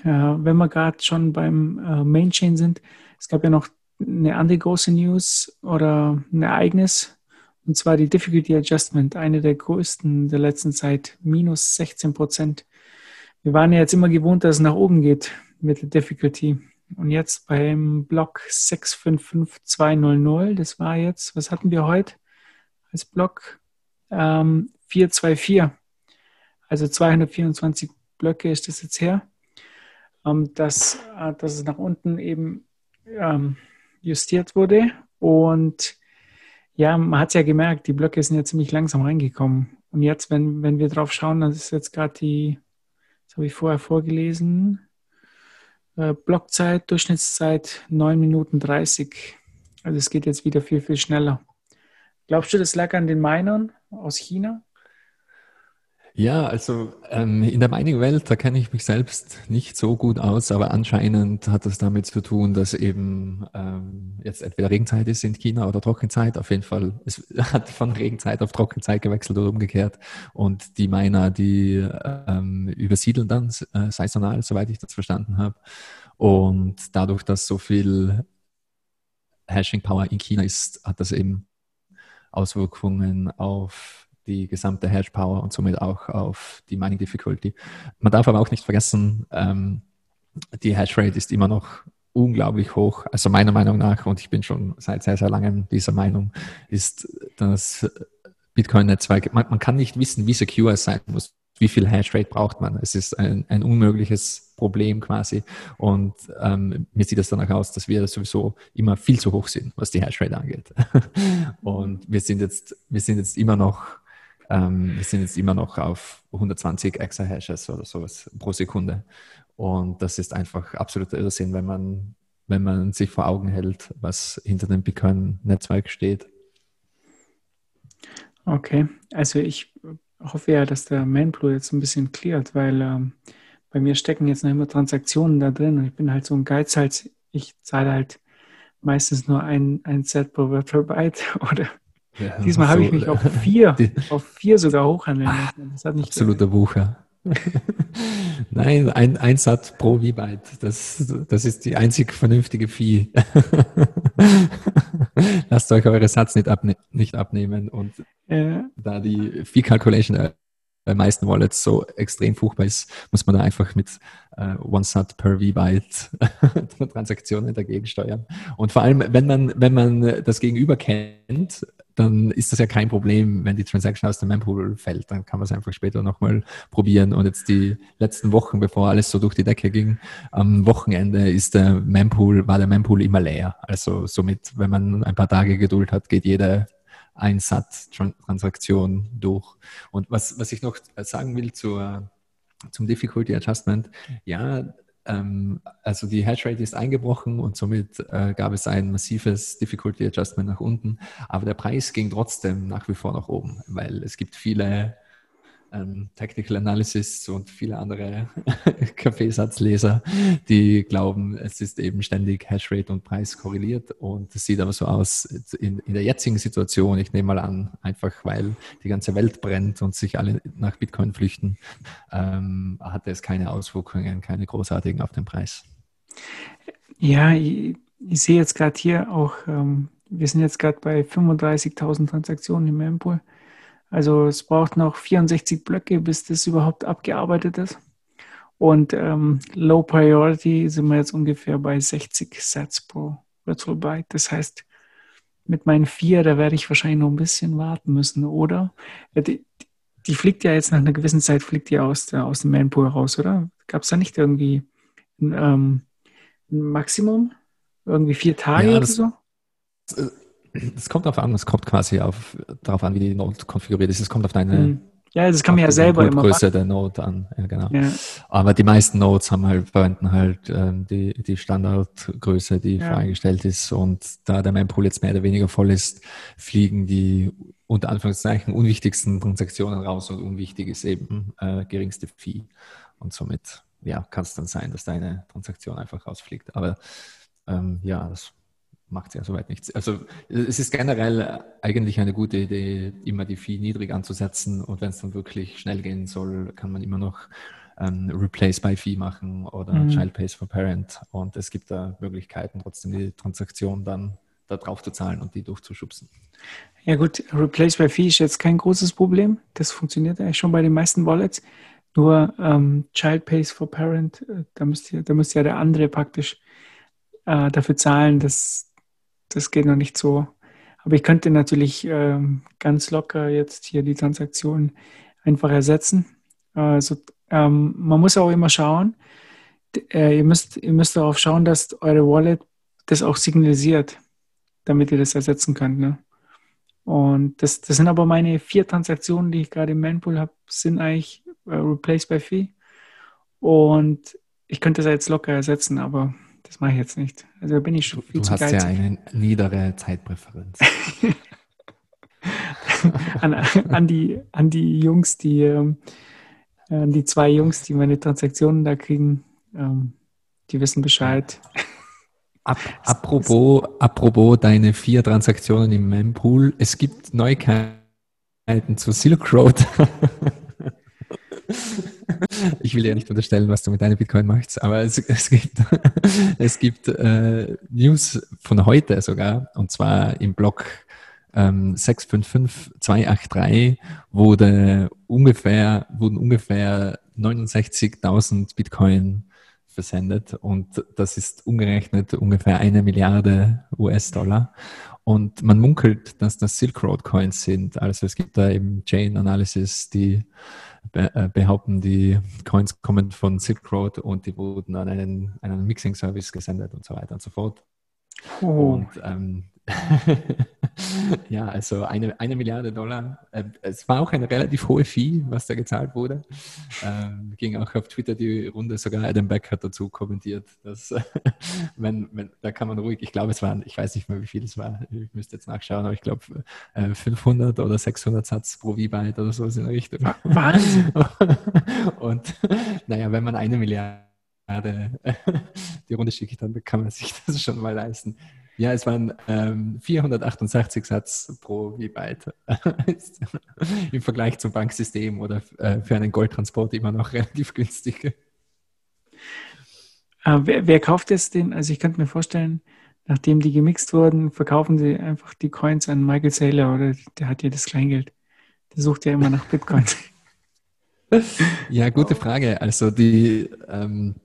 Speaker 3: Äh, wenn wir gerade schon beim äh, Mainchain sind, es gab ja noch eine andere große News oder ein Ereignis, und zwar die Difficulty Adjustment, eine der größten der letzten Zeit, minus 16 Prozent. Wir waren ja jetzt immer gewohnt, dass es nach oben geht mit der Difficulty. Und jetzt beim Block 655200, das war jetzt, was hatten wir heute als Block? Ähm, 424. Also 224 Blöcke ist das jetzt her. Ähm, dass, äh, dass es nach unten eben ähm, justiert wurde. Und ja, man hat es ja gemerkt, die Blöcke sind ja ziemlich langsam reingekommen. Und jetzt, wenn, wenn wir drauf schauen, das ist jetzt gerade die, das habe ich vorher vorgelesen, äh, Blockzeit, Durchschnittszeit 9 Minuten 30. Also es geht jetzt wieder viel, viel schneller. Glaubst du, das lag an den Minern aus China?
Speaker 2: Ja, also ähm, in der Mining-Welt, da kenne ich mich selbst nicht so gut aus, aber anscheinend hat das damit zu tun, dass eben ähm, jetzt entweder Regenzeit ist in China oder Trockenzeit. Auf jeden Fall, es hat von Regenzeit auf Trockenzeit gewechselt oder umgekehrt. Und die Miner, die ähm, übersiedeln dann äh, saisonal, soweit ich das verstanden habe. Und dadurch, dass so viel Hashing Power in China ist, hat das eben Auswirkungen auf die gesamte Hash Power und somit auch auf die Mining Difficulty. Man darf aber auch nicht vergessen, ähm, die Hash Rate ist immer noch unglaublich hoch. Also meiner Meinung nach, und ich bin schon seit sehr, sehr langem dieser Meinung, ist das Bitcoin-Netzwerk, man, man, kann nicht wissen, wie secure es sein muss. Wie viel Hashrate braucht man? Es ist ein, ein unmögliches Problem quasi. Und ähm, mir sieht es danach aus, dass wir sowieso immer viel zu hoch sind, was die Hashrate angeht. und wir sind jetzt, wir sind jetzt immer noch ähm, wir sind jetzt immer noch auf 120 Exahashes oder sowas pro Sekunde. Und das ist einfach absoluter Irrsinn, wenn man, wenn man sich vor Augen hält, was hinter dem Bitcoin-Netzwerk steht.
Speaker 3: Okay, also ich hoffe ja, dass der Manpool jetzt ein bisschen cleart, weil ähm, bei mir stecken jetzt noch immer Transaktionen da drin und ich bin halt so ein Geizhals. Ich zahle halt meistens nur ein, ein Set pro Virtual Byte oder ja, Diesmal so, habe ich mich auf vier, auf vier sogar hochhandeln lassen. Das
Speaker 2: hat nicht absoluter Bucher. Nein, ein, ein Satz pro V-Byte. Das, das ist die einzig vernünftige Vieh. Lasst euch eure Satz nicht, abne nicht abnehmen. Und ja. da die Fee-Calculation bei meisten Wallets so extrem furchtbar ist, muss man da einfach mit äh, One Sat per V-Byte Transaktionen dagegen steuern. Und vor allem, wenn man, wenn man das Gegenüber kennt, dann ist das ja kein Problem, wenn die Transaction aus dem Mempool fällt. Dann kann man es einfach später nochmal probieren. Und jetzt die letzten Wochen, bevor alles so durch die Decke ging, am Wochenende ist der Mempool, war der Mempool immer leer. Also somit, wenn man ein paar Tage Geduld hat, geht jede Einsatz-Transaktion durch. Und was, was ich noch sagen will zur, zum Difficulty Adjustment, ja, ähm, also die Hashrate ist eingebrochen und somit äh, gab es ein massives Difficulty Adjustment nach unten, aber der Preis ging trotzdem nach wie vor nach oben, weil es gibt viele ähm, Technical Analysis und viele andere Kaffeesatzleser, die glauben, es ist eben ständig Hashrate und Preis korreliert und es sieht aber so aus in, in der jetzigen Situation, ich nehme mal an, einfach weil die ganze Welt brennt und sich alle nach Bitcoin flüchten, ähm, hatte es keine Auswirkungen, keine großartigen auf den Preis.
Speaker 3: Ja, ich, ich sehe jetzt gerade hier auch, ähm, wir sind jetzt gerade bei 35.000 Transaktionen im Mempool. Also es braucht noch 64 Blöcke, bis das überhaupt abgearbeitet ist. Und ähm, Low Priority sind wir jetzt ungefähr bei 60 Sets pro Virtual Byte. Das heißt, mit meinen vier, da werde ich wahrscheinlich noch ein bisschen warten müssen, oder? Die, die fliegt ja jetzt nach einer gewissen Zeit, fliegt die aus, der, aus dem Manpool raus, oder? Gab es da nicht irgendwie ein, ähm, ein, Maximum? Irgendwie vier Tage ja, oder so?
Speaker 2: Äh, es kommt darauf an, es kommt quasi auf, darauf an, wie die Node konfiguriert ist. Es kommt auf deine.
Speaker 3: Hm. Ja, das kann man ja selber
Speaker 2: immer Größe der Node an. Ja, genau. Ja. Aber die meisten Nodes haben halt, verwenden halt ähm, die, die Standardgröße, die ja. voreingestellt ist. Und da der Mempool jetzt mehr oder weniger voll ist, fliegen die unter Anführungszeichen unwichtigsten Transaktionen raus und unwichtig ist eben äh, geringste Fee. Und somit ja, kann es dann sein, dass deine Transaktion einfach rausfliegt. Aber ähm, ja, das macht ja soweit nichts. Also es ist generell eigentlich eine gute Idee, immer die Fee niedrig anzusetzen und wenn es dann wirklich schnell gehen soll, kann man immer noch ähm, Replace by Fee machen oder mhm. Child Pays for Parent und es gibt da Möglichkeiten, trotzdem die Transaktion dann da drauf zu zahlen und die durchzuschubsen.
Speaker 3: Ja gut, Replace by Fee ist jetzt kein großes Problem. Das funktioniert eigentlich schon bei den meisten Wallets. Nur ähm, Child Pays for Parent, äh, da müsste, da müsste ja der andere praktisch äh, dafür zahlen, dass das geht noch nicht so. Aber ich könnte natürlich ähm, ganz locker jetzt hier die Transaktion einfach ersetzen. Also ähm, man muss auch immer schauen, äh, ihr, müsst, ihr müsst darauf schauen, dass eure Wallet das auch signalisiert, damit ihr das ersetzen könnt. Ne? Und das, das sind aber meine vier Transaktionen, die ich gerade im Manpool habe, sind eigentlich äh, replaced by Fee. Und ich könnte das jetzt locker ersetzen, aber das mache ich jetzt nicht. Also da bin ich schon viel
Speaker 2: du
Speaker 3: zu
Speaker 2: hast
Speaker 3: geizig.
Speaker 2: ja eine niedere Zeitpräferenz.
Speaker 3: an, an, die, an die Jungs, die, an die zwei Jungs, die meine Transaktionen da kriegen, ähm, die wissen Bescheid.
Speaker 2: Ab, apropos, apropos deine vier Transaktionen im Mempool, es gibt Neuigkeiten zu Silk Road. ich will dir nicht unterstellen, was du mit deinem Bitcoin machst, aber es, es gibt, es gibt äh, News von heute sogar, und zwar im Blog ähm, 655283 wurde ungefähr, wurden ungefähr 69.000 Bitcoin versendet und das ist umgerechnet ungefähr eine Milliarde US-Dollar. Und man munkelt, dass das Silk Road Coins sind. Also es gibt da eben Chain Analysis, die behaupten, die Coins kommen von Silk Road und die wurden an einen, einen Mixing Service gesendet und so weiter und so fort. Oh. Und ähm, ja, also eine, eine Milliarde Dollar. Äh, es war auch eine relativ hohe Fee, was da gezahlt wurde. Ähm, ging auch auf Twitter die Runde, sogar Adam Beck hat dazu kommentiert, dass wenn, wenn, da kann man ruhig, ich glaube, es waren, ich weiß nicht mehr, wie viel es war, ich müsste jetzt nachschauen, aber ich glaube 500 äh, oder 600 Satz pro V-Byte oder sowas in der Richtung.
Speaker 3: Wahnsinn!
Speaker 2: Und naja, wenn man eine Milliarde die Runde schickt, dann kann man sich das schon mal leisten. Ja, es waren ähm, 468 Satz pro V-Byte. Im Vergleich zum Banksystem oder äh, für einen Goldtransport immer noch relativ günstig.
Speaker 3: Äh, wer, wer, kauft es denn? Also ich könnte mir vorstellen, nachdem die gemixt wurden, verkaufen sie einfach die Coins an Michael Saylor oder der hat ja das Kleingeld. Der sucht ja immer nach Bitcoins.
Speaker 2: ja, gute Frage. Also die ähm,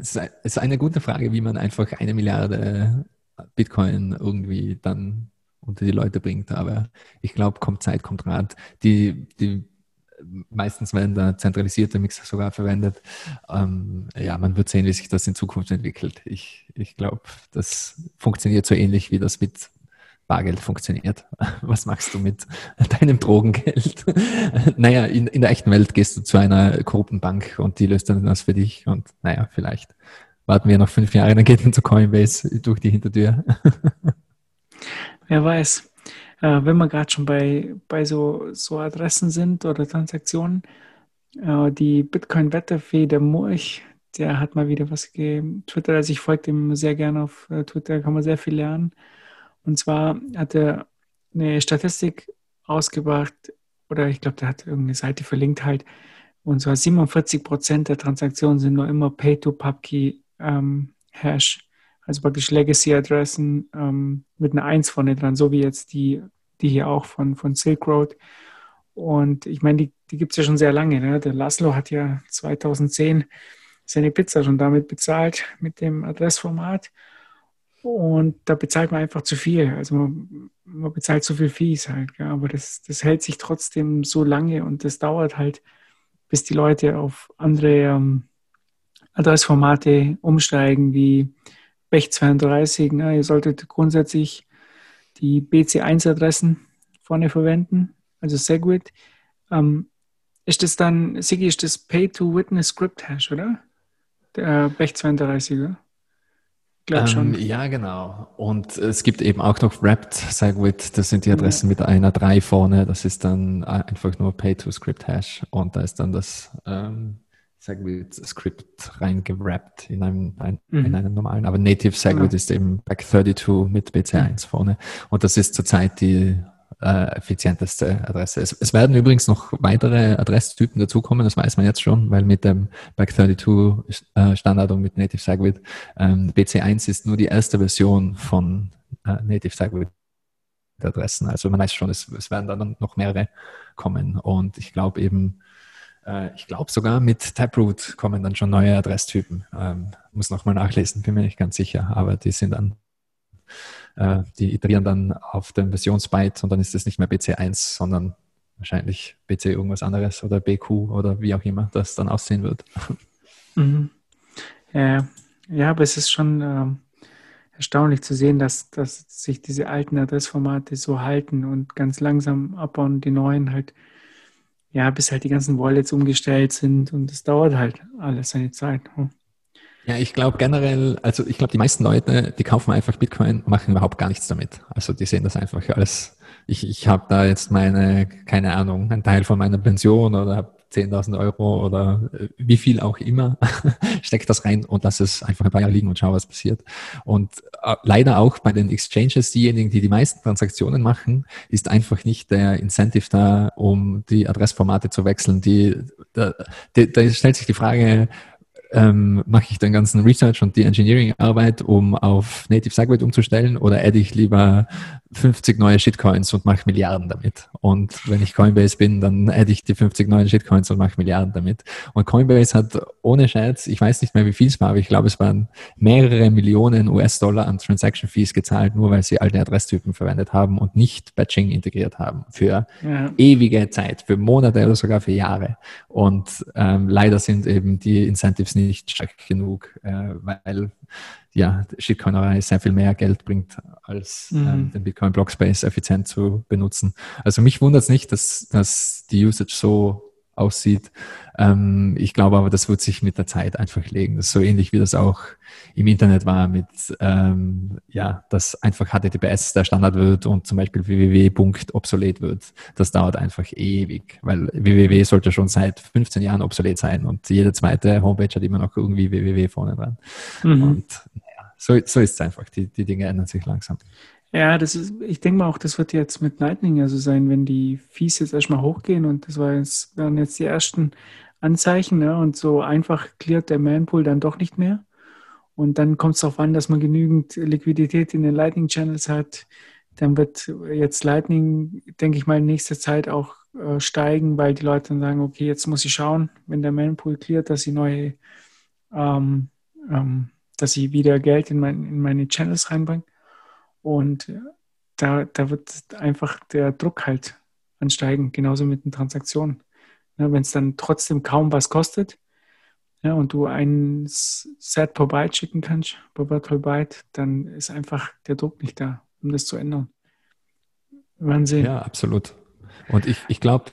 Speaker 2: es ist eine gute Frage, wie man einfach eine Milliarde Bitcoin irgendwie dann unter die Leute bringt. Aber ich glaube, kommt Zeit, kommt Rat. Die, die meistens werden da zentralisierte Mixer sogar verwendet. Ähm, ja, man wird sehen, wie sich das in Zukunft entwickelt. Ich, ich glaube, das funktioniert so ähnlich wie das mit Bargeld funktioniert. Was machst du mit deinem Drogengeld? naja, in, in der echten Welt gehst du zu einer korrupten Bank und die löst dann das für dich und naja, vielleicht warten wir noch fünf Jahre, dann geht man zu Coinbase durch die Hintertür.
Speaker 3: Wer weiß. Äh, wenn wir gerade schon bei, bei so, so Adressen sind oder Transaktionen, äh, die Bitcoin-Wetterfee, der Murch, der hat mal wieder was getwittert. Also ich folge dem sehr gerne auf äh, Twitter, kann man sehr viel lernen. Und zwar hat er eine Statistik ausgebracht, oder ich glaube, der hat irgendeine Seite verlinkt halt. Und zwar 47 Prozent der Transaktionen sind nur immer Pay-to-Pubkey ähm, also praktisch Legacy-Adressen ähm, mit einer 1 vorne dran, so wie jetzt die, die hier auch von, von Silk Road. Und ich meine, die, die gibt es ja schon sehr lange. Ne? Der Laszlo hat ja 2010 seine Pizza schon damit bezahlt, mit dem Adressformat. Und da bezahlt man einfach zu viel. Also man, man bezahlt zu viel Fees halt. Ja. Aber das, das hält sich trotzdem so lange und das dauert halt, bis die Leute auf andere ähm, Adressformate umsteigen, wie Bech 32. Na, ihr solltet grundsätzlich die BC1-Adressen vorne verwenden, also Segwit. Ähm, ist das dann, Sigi, ist das Pay-to-Witness Script Hash, oder? Der Bech 32, oder?
Speaker 2: Schon. Ähm, ja, genau. Und es gibt eben auch noch Wrapped Segwit, das sind die Adressen ja. mit einer 3 vorne, das ist dann einfach nur Pay-to-Script-Hash und da ist dann das ähm, Segwit-Script reingewrappt in einem, ein, mhm. in einem normalen. Aber Native Segwit ja. ist eben Back32 mit BC1 mhm. vorne und das ist zurzeit die äh, effizienteste Adresse. Es, es, werden übrigens noch weitere Adresstypen dazukommen, das weiß man jetzt schon, weil mit dem Back32 äh, und mit Native Segwit ähm, BC1 ist nur die erste Version von äh, Native Segwit Adressen. Also man weiß schon, es, es werden dann noch mehrere kommen und ich glaube eben, äh, ich glaube sogar mit Taproot kommen dann schon neue Adresstypen. Ähm, muss nochmal nachlesen, bin mir nicht ganz sicher, aber die sind dann äh, die iterieren dann auf dem Versionsbyte und dann ist es nicht mehr BC1, sondern wahrscheinlich BC irgendwas anderes oder BQ oder wie auch immer das dann aussehen wird.
Speaker 3: Mhm. Ja, ja, aber es ist schon, äh, erstaunlich zu sehen, dass, dass sich diese alten Adressformate so halten und ganz langsam abbauen, die neuen halt, ja, bis halt die ganzen Wallets umgestellt sind und es dauert halt alles seine Zeit. Hm.
Speaker 2: Ja, ich glaube generell, also ich glaube, die meisten Leute, die kaufen einfach Bitcoin, machen überhaupt gar nichts damit. Also die sehen das einfach als, ich, ich habe da jetzt meine, keine Ahnung, einen Teil von meiner Pension oder habe 10.000 Euro oder äh, wie viel auch immer, steck das rein und lass es einfach ein paar Jahre liegen und schau, was passiert. Und äh, leider auch bei den Exchanges, diejenigen, die die meisten Transaktionen machen, ist einfach nicht der Incentive da, um die Adressformate zu wechseln. Die, da, da stellt sich die Frage, ähm, mache ich den ganzen Research und die Engineering-Arbeit, um auf Native Segwit umzustellen oder adde ich lieber 50 neue Shitcoins und mache Milliarden damit. Und wenn ich Coinbase bin, dann adde ich die 50 neuen Shitcoins und mache Milliarden damit. Und Coinbase hat ohne Scherz, ich weiß nicht mehr, wie viel es war, aber ich glaube, es waren mehrere Millionen US-Dollar an Transaction Fees gezahlt, nur weil sie alte Adresstypen verwendet haben und nicht Batching integriert haben für ja. ewige Zeit, für Monate oder sogar für Jahre. Und ähm, leider sind eben die Incentives nicht stark genug, äh, weil ja, Shitcoinerei sehr viel mehr Geld bringt, als mhm. ähm, den Bitcoin Blockspace effizient zu benutzen. Also mich wundert es nicht, dass, dass die Usage so aussieht. Ähm, ich glaube aber, das wird sich mit der Zeit einfach legen. Das ist so ähnlich wie das auch im Internet war mit, ähm, ja, dass einfach HTTPS der Standard wird und zum Beispiel www. obsolet wird. Das dauert einfach ewig, weil www sollte schon seit 15 Jahren obsolet sein und jede zweite Homepage hat immer noch irgendwie www vorne dran. Mhm. Und so, so ist es einfach. Die, die Dinge ändern sich langsam.
Speaker 3: Ja, das ist, ich denke mal auch, das wird jetzt mit Lightning also sein, wenn die Fees jetzt erstmal hochgehen und das war jetzt, waren jetzt die ersten Anzeichen, ne? Und so einfach klärt der Manpool dann doch nicht mehr. Und dann kommt es darauf an, dass man genügend Liquidität in den Lightning Channels hat. Dann wird jetzt Lightning, denke ich mal, in nächster Zeit auch äh, steigen, weil die Leute dann sagen, okay, jetzt muss ich schauen, wenn der Manpool klärt, dass sie neue, ähm, ähm, dass sie wieder Geld in, mein, in meine Channels reinbringen. Und da, da wird einfach der Druck halt ansteigen, genauso mit den Transaktionen. Ja, Wenn es dann trotzdem kaum was kostet ja, und du ein Set per Byte schicken kannst, per Byte, dann ist einfach der Druck nicht da, um das zu ändern.
Speaker 2: Wahnsinn. Ja, absolut. Und ich, ich glaube,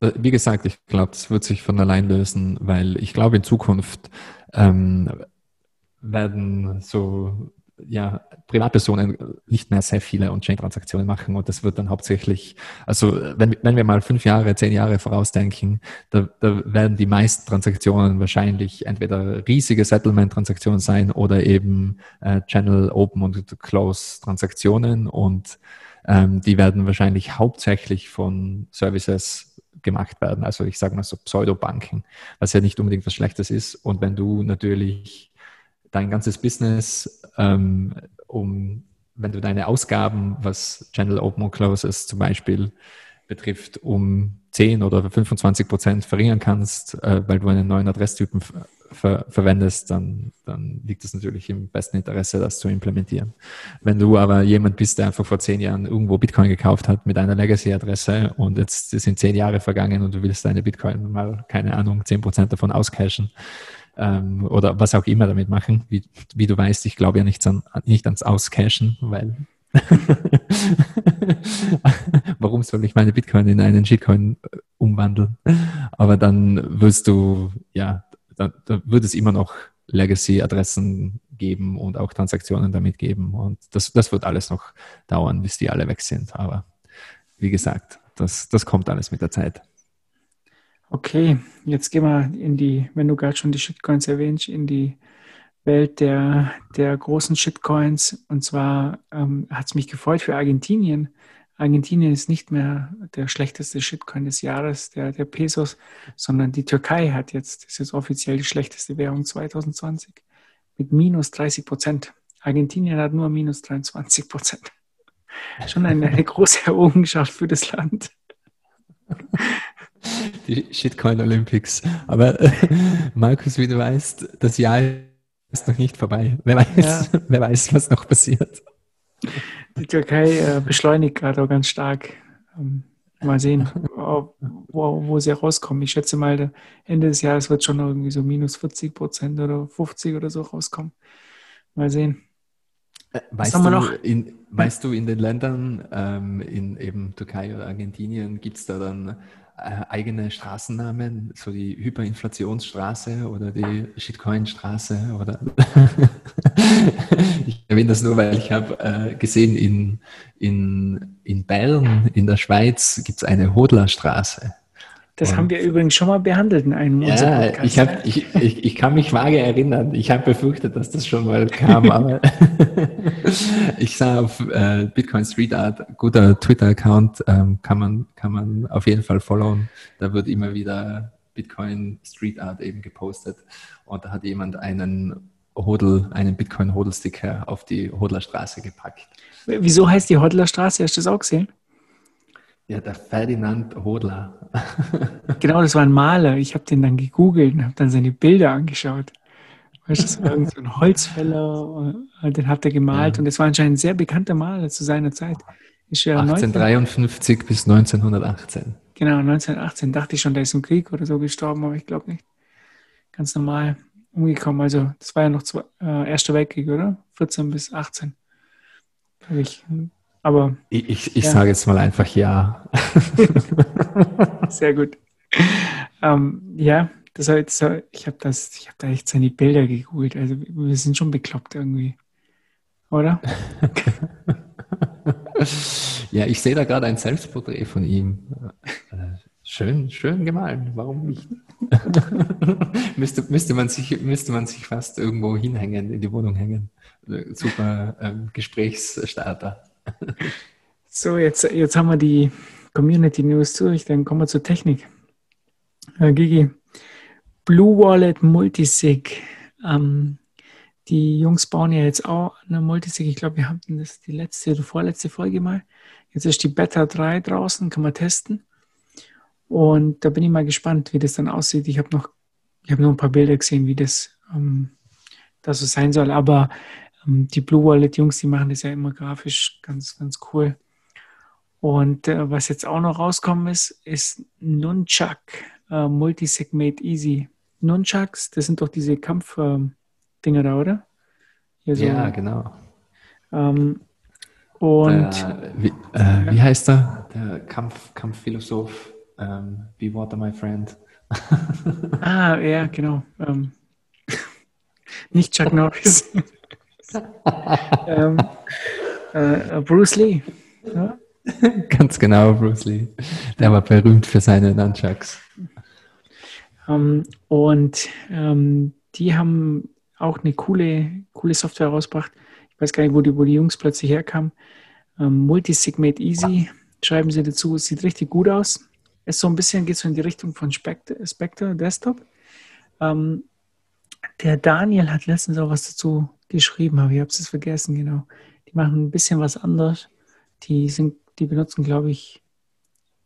Speaker 2: äh, wie gesagt, ich glaube, das wird sich von allein lösen, weil ich glaube, in Zukunft ähm, werden so ja, Privatpersonen nicht mehr sehr viele On-Chain-Transaktionen machen und das wird dann hauptsächlich, also wenn, wenn wir mal fünf Jahre, zehn Jahre vorausdenken, da, da werden die meisten Transaktionen wahrscheinlich entweder riesige Settlement-Transaktionen sein oder eben äh, Channel Open und Close Transaktionen und ähm, die werden wahrscheinlich hauptsächlich von Services gemacht werden. Also ich sage mal so Pseudo-Banking, was ja nicht unbedingt was Schlechtes ist. Und wenn du natürlich dein ganzes Business, ähm, um, wenn du deine Ausgaben, was Channel Open und Close ist zum Beispiel, betrifft, um 10 oder 25 Prozent verringern kannst, äh, weil du einen neuen Adresstypen ver verwendest, dann, dann liegt es natürlich im besten Interesse, das zu implementieren. Wenn du aber jemand bist, der einfach vor zehn Jahren irgendwo Bitcoin gekauft hat mit einer Legacy-Adresse und jetzt sind zehn Jahre vergangen und du willst deine Bitcoin mal, keine Ahnung, 10 Prozent davon auscashen, ähm, oder was auch immer damit machen. Wie, wie du weißt, ich glaube ja nicht, an, nicht ans Auscashen, weil warum soll ich meine Bitcoin in einen Shitcoin äh, umwandeln? Aber dann wirst du, ja, da, da wird es immer noch Legacy-Adressen geben und auch Transaktionen damit geben. Und das, das wird alles noch dauern, bis die alle weg sind. Aber wie gesagt, das, das kommt alles mit der Zeit.
Speaker 3: Okay, jetzt gehen wir in die, wenn du gerade schon die Shitcoins erwähnst, in die Welt der, der großen Shitcoins. Und zwar ähm, hat es mich gefreut für Argentinien. Argentinien ist nicht mehr der schlechteste Shitcoin des Jahres, der, der Pesos, sondern die Türkei hat jetzt, das ist jetzt offiziell die schlechteste Währung 2020 mit minus 30 Prozent. Argentinien hat nur minus 23 Prozent. Schon eine, eine große Errungenschaft für das Land.
Speaker 2: Die Shitcoin Olympics. Aber Markus, wie du weißt, das Jahr ist noch nicht vorbei. Wer weiß, ja. wer weiß was noch passiert.
Speaker 3: Die Türkei äh, beschleunigt gerade auch ganz stark. Ähm, mal sehen, wo, wo, sie rauskommen. Ich schätze mal, Ende des Jahres wird schon irgendwie so minus 40 Prozent oder 50 oder so rauskommen. Mal sehen.
Speaker 2: Äh, weißt, du, in, weißt du, in den Ländern, ähm, in eben Türkei oder Argentinien, gibt es da dann äh, eigene Straßennamen, so die Hyperinflationsstraße oder die Shitcoin-Straße oder ich erwähne das nur, weil ich habe äh, gesehen, in, in, in Bern in der Schweiz gibt es eine Hodlerstraße.
Speaker 3: Das und, haben wir übrigens schon mal behandelt in einem
Speaker 2: ja, unserer Podcasts. Ich, hab, ich, ich, ich kann mich vage erinnern. Ich habe befürchtet, dass das schon mal kam, aber ich sah auf äh, Bitcoin Street Art, guter Twitter-Account, ähm, kann, man, kann man auf jeden Fall followen. Da wird immer wieder Bitcoin Street Art eben gepostet. Und da hat jemand einen Hodl, einen Bitcoin-Hodl-Sticker auf die Hodlerstraße gepackt.
Speaker 3: Wieso heißt die Hodlerstraße? Hast du das auch gesehen?
Speaker 2: Ja, der Ferdinand Hodler.
Speaker 3: genau, das war ein Maler. Ich habe den dann gegoogelt und habe dann seine Bilder angeschaut. Weißt, das war so ein Holzfäller, äh, den hat er gemalt ja. und das war anscheinend ein sehr bekannter Maler zu seiner Zeit.
Speaker 2: Ist ja 1853 19... bis 1918.
Speaker 3: Genau, 1918 dachte ich schon, der ist im Krieg oder so gestorben, aber ich glaube nicht. Ganz normal umgekommen. Also das war ja noch zwei, äh, Erster Weltkrieg, oder? 14 bis 18. Ich aber.
Speaker 2: Ich, ich, ich ja. sage jetzt mal einfach ja.
Speaker 3: Sehr gut. Ähm, ja, das war jetzt, ich habe das, ich habe da echt seine Bilder gegoogelt. Also wir sind schon bekloppt irgendwie. Oder?
Speaker 2: ja, ich sehe da gerade ein Selbstporträt von ihm. Äh, schön, schön gemalt. Warum nicht? müsste, müsste, man sich, müsste man sich fast irgendwo hinhängen, in die Wohnung hängen. Super ähm, Gesprächsstarter.
Speaker 3: So, jetzt, jetzt haben wir die Community News durch, dann kommen wir zur Technik. Äh, Gigi, Blue Wallet Multisig. Ähm, die Jungs bauen ja jetzt auch eine Multisig. Ich glaube, wir hatten das die letzte oder vorletzte Folge mal. Jetzt ist die Beta 3 draußen, kann man testen. Und da bin ich mal gespannt, wie das dann aussieht. Ich habe noch, ich habe noch ein paar Bilder gesehen, wie das, ähm, das so sein soll. Aber die Blue Wallet Jungs, die machen das ja immer grafisch ganz, ganz cool. Und äh, was jetzt auch noch rauskommen ist, ist Nunchuck äh, Multisegmate Easy. Nunchucks, das sind doch diese Kampfdinger äh, da, oder?
Speaker 2: So, ja, genau.
Speaker 3: Ähm, und
Speaker 2: der, wie, äh, wie, heißt er? Der Kampf, Kampfphilosoph. Ähm, Be Water, my friend.
Speaker 3: ah, ja, genau. Ähm, nicht Chuck Norris. ähm, äh, Bruce Lee. Ja?
Speaker 2: Ganz genau, Bruce Lee. Der war berühmt für seine Nunchucks.
Speaker 3: Um, ähm, und ähm, die haben auch eine coole, coole Software rausgebracht. Ich weiß gar nicht, wo die, wo die Jungs plötzlich herkamen. Ähm, Multisigmate Easy schreiben sie dazu. Sieht richtig gut aus. Ist so ein bisschen, geht so in die Richtung von Spectre, Spectre Desktop. Der Daniel hat letztens auch was dazu geschrieben habe. Ich habe es vergessen, genau. Die machen ein bisschen was anderes. Die sind, die benutzen, glaube ich,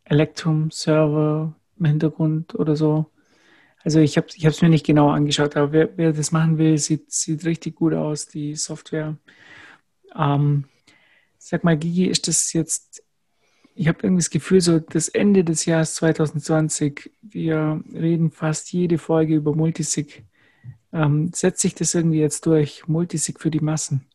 Speaker 3: Electrum Server im Hintergrund oder so. Also ich habe es mir nicht genau angeschaut, aber wer, wer, das machen will, sieht, sieht richtig gut aus, die Software. Ähm, sag mal, Gigi, ist das jetzt, ich habe irgendwie das Gefühl, so das Ende des Jahres 2020, wir reden fast jede Folge über Multisig. Ähm, setzt sich das irgendwie jetzt durch? Multisig für die Massen?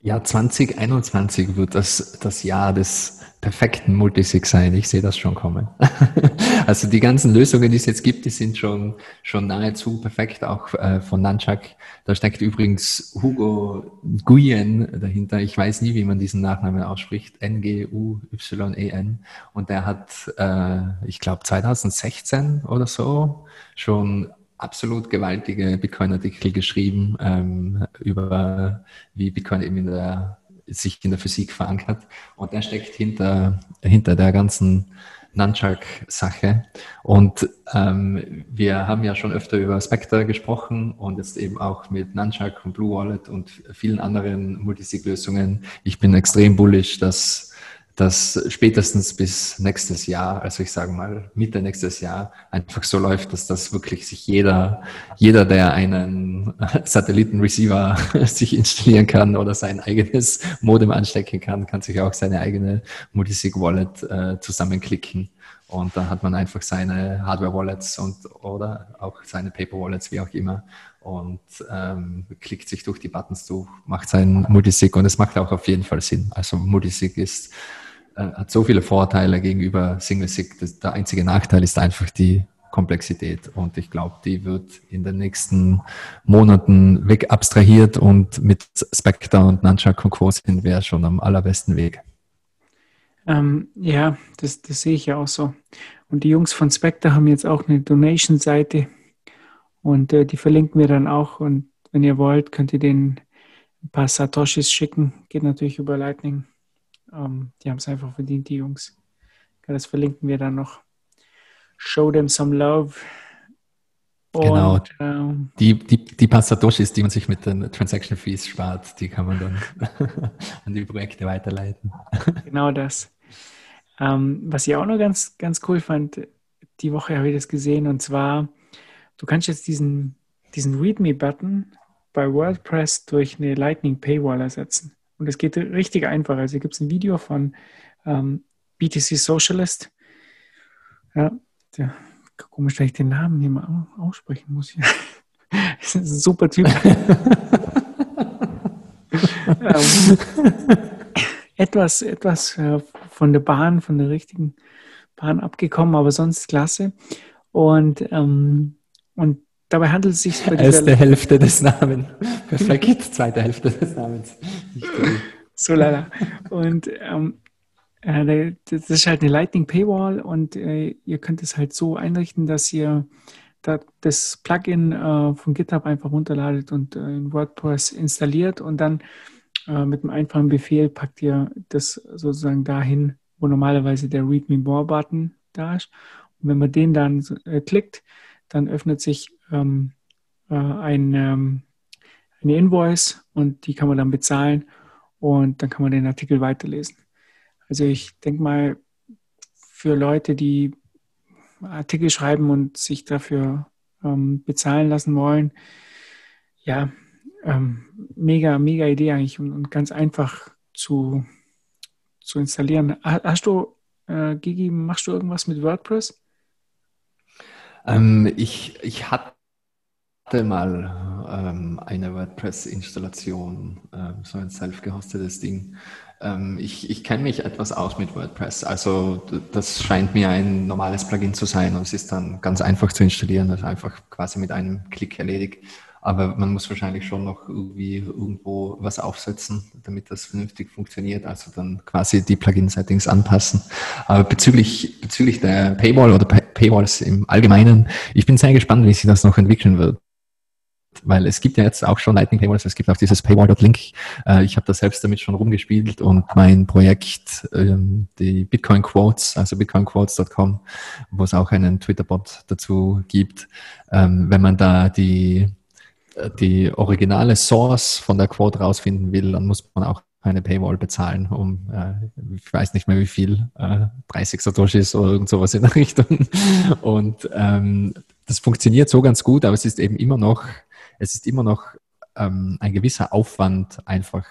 Speaker 2: Ja, 2021 wird das, das Jahr des perfekten Multisig sein. Ich sehe das schon kommen. also die ganzen Lösungen, die es jetzt gibt, die sind schon, schon nahezu perfekt, auch äh, von Nunchuck. Da steckt übrigens Hugo Guyen dahinter. Ich weiß nie, wie man diesen Nachnamen ausspricht. N-G-U-Y-E-N. Und der hat, äh, ich glaube, 2016 oder so schon absolut gewaltige Bitcoin-Artikel geschrieben ähm, über wie Bitcoin eben in der, sich in der Physik verankert. Und der steckt hinter, hinter der ganzen Nunchuck-Sache. Und ähm, wir haben ja schon öfter über Spectre gesprochen und jetzt eben auch mit Nunchuck und Blue Wallet und vielen anderen Multisig-Lösungen. Ich bin extrem bullish, dass dass spätestens bis nächstes Jahr, also ich sage mal Mitte nächstes Jahr, einfach so läuft, dass das wirklich sich jeder, jeder, der einen Satellitenreceiver sich installieren kann oder sein eigenes Modem anstecken kann, kann sich auch seine eigene Multisig Wallet äh, zusammenklicken Und dann hat man einfach seine Hardware-Wallets und oder auch seine Paper-Wallets, wie auch immer, und ähm, klickt sich durch die Buttons durch, macht seinen Multisig und es macht auch auf jeden Fall Sinn. Also Multisig ist, äh, hat so viele Vorteile gegenüber Single-Sig. Der einzige Nachteil ist einfach die Komplexität. Und ich glaube, die wird in den nächsten Monaten weg abstrahiert und mit Spectre und Nunchuck und Co. sind wir schon am allerbesten Weg.
Speaker 3: Ähm, ja, das, das sehe ich ja auch so. Und die Jungs von Spectre haben jetzt auch eine Donation-Seite und äh, die verlinken wir dann auch. Und wenn ihr wollt, könnt ihr denen ein paar Satoshis schicken. Geht natürlich über Lightning. Ähm, die haben es einfach verdient, die Jungs. das verlinken wir dann noch. Show them some love.
Speaker 2: Genau. Und, ähm, die, die, die paar Satoshis, die man sich mit den Transaction Fees spart, die kann man dann an die Projekte weiterleiten.
Speaker 3: Genau das. Ähm, was ich auch noch ganz, ganz cool fand, die Woche habe ich das gesehen, und zwar, du kannst jetzt diesen, diesen README-Button bei WordPress durch eine Lightning Paywall ersetzen. Und es geht richtig einfach. Also hier gibt es ein Video von ähm, BTC Socialist. Ja, der, komisch, dass ich den Namen hier mal aussprechen muss. das ist ein super Typ. ähm, etwas, etwas äh, von der Bahn, von der richtigen Bahn abgekommen, aber sonst klasse. Und, ähm, und dabei handelt es sich
Speaker 2: bei Erste Hälfte des Namens. Perfekt, zweite Hälfte des Namens.
Speaker 3: So leider. Und ähm, äh, das ist halt eine Lightning Paywall und äh, ihr könnt es halt so einrichten, dass ihr das Plugin äh, von GitHub einfach runterladet und in WordPress installiert und dann äh, mit einem einfachen Befehl packt ihr das sozusagen dahin, wo normalerweise der Read Me More Button da ist. Und wenn man den dann äh, klickt, dann öffnet sich ähm, äh, ein, ähm, eine Invoice und die kann man dann bezahlen und dann kann man den Artikel weiterlesen. Also ich denke mal, für Leute, die Artikel schreiben und sich dafür ähm, bezahlen lassen wollen, ja, ähm, mega, mega Idee eigentlich und, und, ganz einfach zu, zu installieren. Hast du, äh, Gigi, machst du irgendwas mit WordPress?
Speaker 2: Ähm, ich, ich hatte mal ähm, eine WordPress-Installation, ähm, so ein self-gehostetes Ding. Ähm, ich, ich kenne mich etwas aus mit WordPress. Also das scheint mir ein normales Plugin zu sein und es ist dann ganz einfach zu installieren, also einfach quasi mit einem Klick erledigt. Aber man muss wahrscheinlich schon noch irgendwie irgendwo was aufsetzen, damit das vernünftig funktioniert. Also dann quasi die Plugin-Settings anpassen. Aber bezüglich, bezüglich der Paywall oder Paywalls im Allgemeinen, ich bin sehr gespannt, wie sich das noch entwickeln wird weil es gibt ja jetzt auch schon Lightning Paywalls, es gibt auch dieses Paywall.link. Äh, ich habe da selbst damit schon rumgespielt und mein Projekt, ähm, die Bitcoin Quotes, also bitcoinquotes.com, wo es auch einen Twitter-Bot dazu gibt, ähm, wenn man da die, die originale Source von der Quote rausfinden will, dann muss man auch eine Paywall bezahlen, um, äh, ich weiß nicht mehr wie viel, äh, 30 Satoshis oder irgend sowas in der Richtung. Und ähm, das funktioniert so ganz gut, aber es ist eben immer noch es ist immer noch ähm, ein gewisser Aufwand, einfach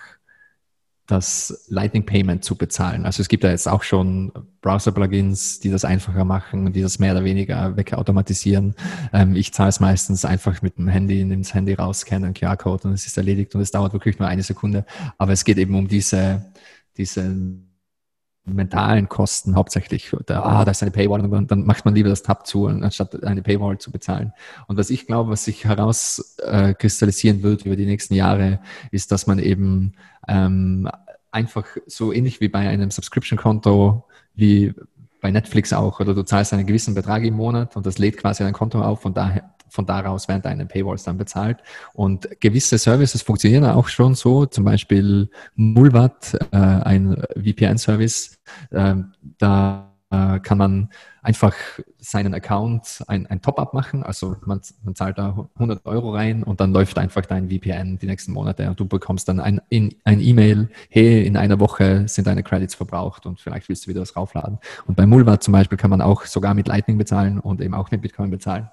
Speaker 2: das Lightning Payment zu bezahlen. Also es gibt ja jetzt auch schon Browser-Plugins, die das einfacher machen, die das mehr oder weniger wegautomatisieren. Ähm, ich zahle es meistens einfach mit dem Handy, nehme das Handy raus, scanne einen QR-Code und es ist erledigt und es dauert wirklich nur eine Sekunde. Aber es geht eben um diese, diese mentalen Kosten hauptsächlich. Da, ah, da ist eine Paywall und dann, macht man lieber das Tab zu, anstatt eine Paywall zu bezahlen. Und was ich glaube, was sich herauskristallisieren äh, wird über die nächsten Jahre, ist, dass man eben ähm, einfach so ähnlich wie bei einem Subscription-Konto wie bei Netflix auch, oder du zahlst einen gewissen Betrag im Monat und das lädt quasi ein Konto auf und daher von daraus werden deine Paywalls dann bezahlt. Und gewisse Services funktionieren auch schon so, zum Beispiel Mulvat, äh, ein VPN-Service, äh, da äh, kann man einfach seinen Account ein, ein Top-up machen. Also man, man zahlt da 100 Euro rein und dann läuft einfach dein VPN die nächsten Monate und du bekommst dann ein, ein E-Mail, hey, in einer Woche sind deine Credits verbraucht und vielleicht willst du wieder was raufladen. Und bei Mulva zum Beispiel kann man auch sogar mit Lightning bezahlen und eben auch mit Bitcoin bezahlen.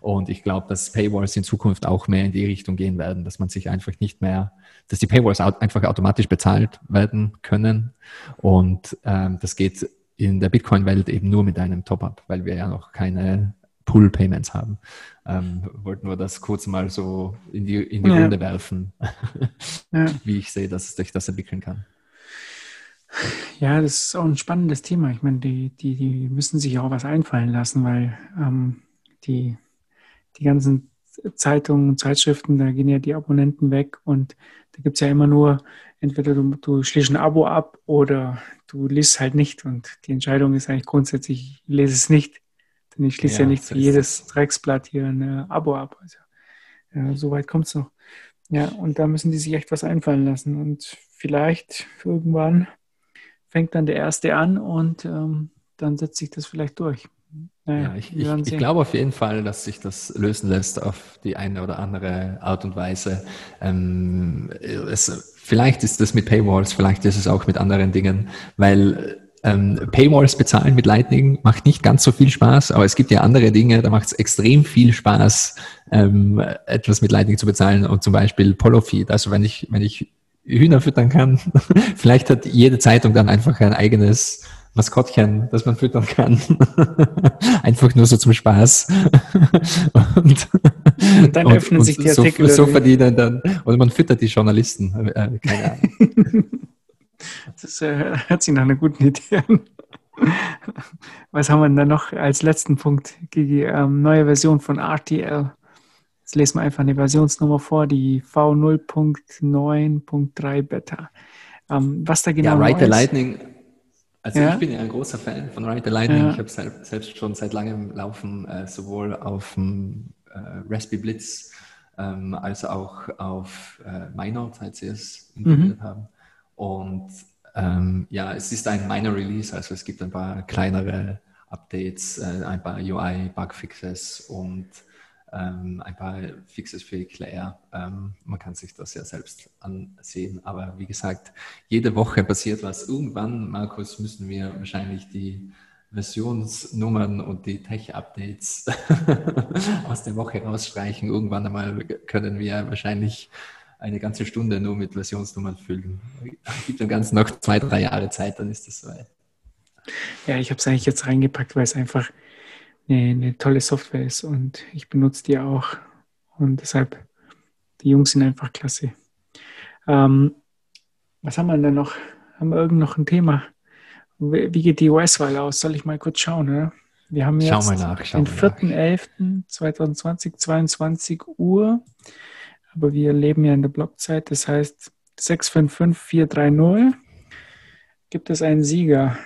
Speaker 2: Und ich glaube, dass Paywalls in Zukunft auch mehr in die Richtung gehen werden, dass man sich einfach nicht mehr, dass die Paywalls einfach automatisch bezahlt werden können. Und ähm, das geht in der Bitcoin-Welt eben nur mit einem Top-up, weil wir ja noch keine Pull-Payments haben. Ähm, wollten wir das kurz mal so in die, in die ja. Runde werfen, ja. wie ich sehe, dass sich das entwickeln kann.
Speaker 3: Ja, das ist auch ein spannendes Thema. Ich meine, die, die, die müssen sich auch was einfallen lassen, weil ähm, die, die ganzen Zeitungen Zeitschriften, da gehen ja die Abonnenten weg und da gibt es ja immer nur, entweder du, du schließt ein Abo ab oder du liest halt nicht und die Entscheidung ist eigentlich grundsätzlich, ich lese es nicht, denn ich schließe ja, ja nicht für jedes Drecksblatt hier ein Abo ab. Also, ja, so weit kommt es noch. Ja, und da müssen die sich echt was einfallen lassen und vielleicht irgendwann fängt dann der Erste an und ähm, dann setzt sich das vielleicht durch.
Speaker 2: Naja, ja, ich, ich, ich, glaube auf jeden Fall, dass sich das lösen lässt auf die eine oder andere Art und Weise. Ähm, es, vielleicht ist das mit Paywalls, vielleicht ist es auch mit anderen Dingen, weil ähm, Paywalls bezahlen mit Lightning macht nicht ganz so viel Spaß, aber es gibt ja andere Dinge, da macht es extrem viel Spaß, ähm, etwas mit Lightning zu bezahlen und zum Beispiel Polo Feed. Also wenn ich, wenn ich Hühner füttern kann, vielleicht hat jede Zeitung dann einfach ein eigenes Maskottchen, das man füttern kann. Einfach nur so zum Spaß.
Speaker 3: und, und dann öffnen und, sich die Artikel.
Speaker 2: So, so verdienen dann, oder man füttert die Journalisten. Äh, keine Ahnung.
Speaker 3: Das äh, hört sich nach einer guten Idee an. Was haben wir denn da noch als letzten Punkt? Die ähm, neue Version von RTL. Jetzt lesen wir einfach eine Versionsnummer vor, die V0.9.3 Beta. Ähm, was da genau
Speaker 2: ja, Write the Lightning also ja. ich bin ja ein großer Fan von Ride the Lightning. Ja. Ich habe selbst schon seit langem laufen, äh, sowohl auf dem äh, Raspberry Blitz ähm, als auch auf äh, Minor, seit sie es integriert mhm. haben. Und ähm, ja, es ist ein Minor Release, also es gibt ein paar kleinere Updates, äh, ein paar UI-Bugfixes und ähm, ein paar Fixes für Claire. Ähm, man kann sich das ja selbst ansehen. Aber wie gesagt, jede Woche passiert was. Irgendwann, Markus, müssen wir wahrscheinlich die Versionsnummern und die Tech-Updates aus der Woche rausstreichen. Irgendwann einmal können wir wahrscheinlich eine ganze Stunde nur mit Versionsnummern füllen. Gibt dem Ganzen noch zwei, drei Jahre Zeit, dann ist das soweit.
Speaker 3: Ja, ich habe es eigentlich jetzt reingepackt, weil es einfach eine, eine tolle Software ist und ich benutze die auch. Und deshalb, die Jungs sind einfach klasse. Ähm, was haben wir denn noch? Haben wir irgend noch ein Thema? Wie geht die US-Wahl aus? Soll ich mal kurz schauen? Oder? Wir haben jetzt nach, den 4.11.2020, 22 Uhr. Aber wir leben ja in der Blockzeit. Das heißt, 655430 gibt es einen Sieger.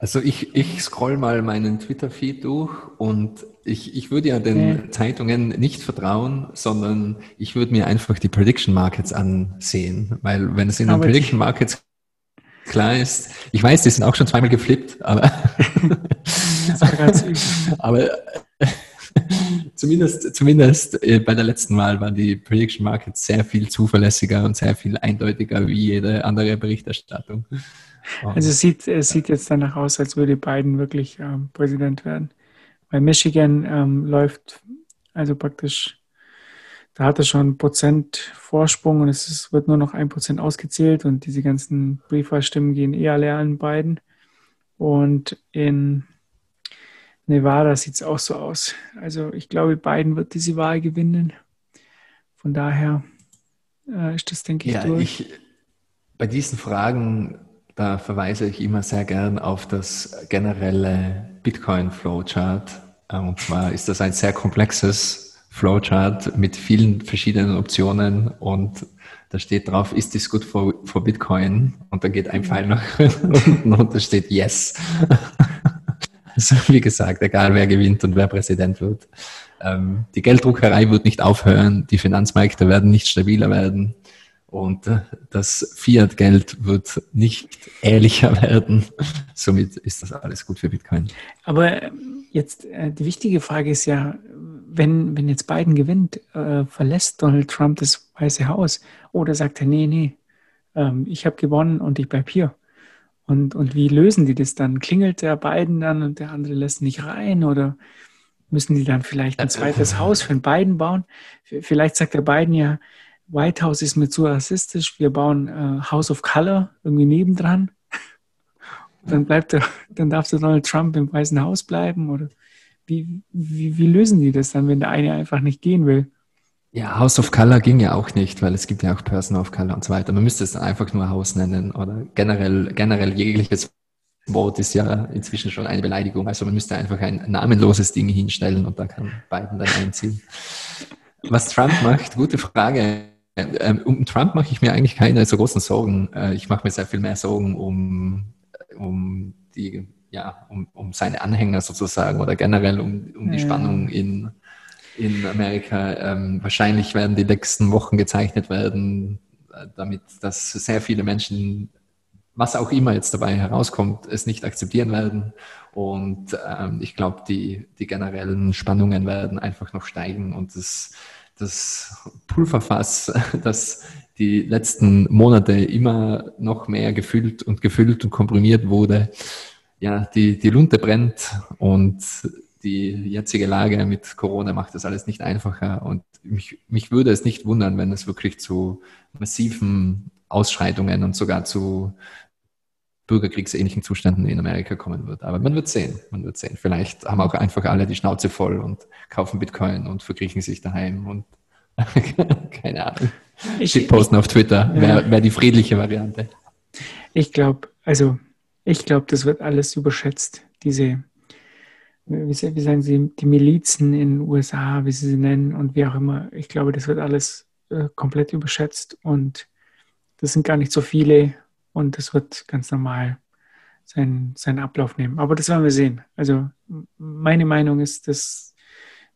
Speaker 2: Also ich, ich scroll mal meinen Twitter-Feed durch und ich, ich würde ja den okay. Zeitungen nicht vertrauen, sondern ich würde mir einfach die Prediction Markets ansehen, weil wenn es in den Prediction Markets klar ist, ich weiß, die sind auch schon zweimal geflippt, aber, aber zumindest, zumindest äh, bei der letzten Mal waren die Prediction Markets sehr viel zuverlässiger und sehr viel eindeutiger wie jede andere Berichterstattung.
Speaker 3: Also es sieht, es sieht jetzt danach aus, als würde Biden wirklich ähm, Präsident werden. Bei Michigan ähm, läuft also praktisch, da hat er schon einen Prozent Vorsprung und es ist, wird nur noch ein Prozent ausgezählt und diese ganzen Briefwahlstimmen gehen eher alle an Biden. Und in Nevada sieht es auch so aus. Also ich glaube, Biden wird diese Wahl gewinnen. Von daher äh, ist das, denke ich, ja, durch. Ich,
Speaker 2: bei diesen Fragen da verweise ich immer sehr gern auf das generelle Bitcoin-Flowchart. Äh, und zwar ist das ein sehr komplexes Flowchart mit vielen verschiedenen Optionen und da steht drauf, ist this good for, for Bitcoin? Und da geht ein Pfeil nach unten und da steht Yes. Also wie gesagt, egal wer gewinnt und wer Präsident wird. Ähm, die Gelddruckerei wird nicht aufhören, die Finanzmärkte werden nicht stabiler werden. Und äh, das Fiat-Geld wird nicht ehrlicher werden. Somit ist das alles gut für Bitcoin.
Speaker 3: Aber ähm, jetzt äh, die wichtige Frage ist ja, wenn, wenn jetzt Biden gewinnt, äh, verlässt Donald Trump das Weiße Haus oder sagt er, nee, nee, ähm, ich habe gewonnen und ich bleibe hier. Und, und wie lösen die das dann? Klingelt der Biden dann und der andere lässt nicht rein oder müssen die dann vielleicht ein zweites Haus für den Biden bauen? Vielleicht sagt der Biden ja, White House ist mir zu rassistisch. Wir bauen äh, House of Color irgendwie nebendran. dann bleibt er, dann darf der Donald Trump im Weißen Haus bleiben oder wie, wie, wie lösen die das dann, wenn der eine einfach nicht gehen will?
Speaker 2: Ja, House of Color ging ja auch nicht, weil es gibt ja auch Person of Color und so weiter. Man müsste es dann einfach nur Haus nennen oder generell, generell jegliches Wort ist ja inzwischen schon eine Beleidigung. Also man müsste einfach ein namenloses Ding hinstellen und da kann Biden dann einziehen. Was Trump macht, gute Frage. Ähm, um Trump mache ich mir eigentlich keine so großen Sorgen. Äh, ich mache mir sehr viel mehr Sorgen um, um die, ja, um, um seine Anhänger sozusagen oder generell um, um die Spannung in, in Amerika. Ähm, wahrscheinlich werden die nächsten Wochen gezeichnet werden, äh, damit dass sehr viele Menschen, was auch immer jetzt dabei herauskommt, es nicht akzeptieren werden. Und ähm, ich glaube, die, die generellen Spannungen werden einfach noch steigen und das, das Pulverfass, das die letzten Monate immer noch mehr gefüllt und gefüllt und komprimiert wurde, ja, die, die Lunte brennt und die jetzige Lage mit Corona macht das alles nicht einfacher. Und mich, mich würde es nicht wundern, wenn es wirklich zu massiven Ausschreitungen und sogar zu bürgerkriegsähnlichen Zuständen in Amerika kommen wird. Aber man wird sehen, man wird sehen. Vielleicht haben auch einfach alle die Schnauze voll und kaufen Bitcoin und verkriechen sich daheim und keine Ahnung. Ich, posten auf Twitter ja. wäre wär die friedliche Variante.
Speaker 3: Ich glaube, also ich glaube, das wird alles überschätzt, diese wie, wie sagen Sie, die Milizen in den USA, wie Sie sie nennen und wie auch immer. Ich glaube, das wird alles äh, komplett überschätzt und das sind gar nicht so viele und das wird ganz normal seinen, seinen Ablauf nehmen. Aber das werden wir sehen. Also meine Meinung ist, dass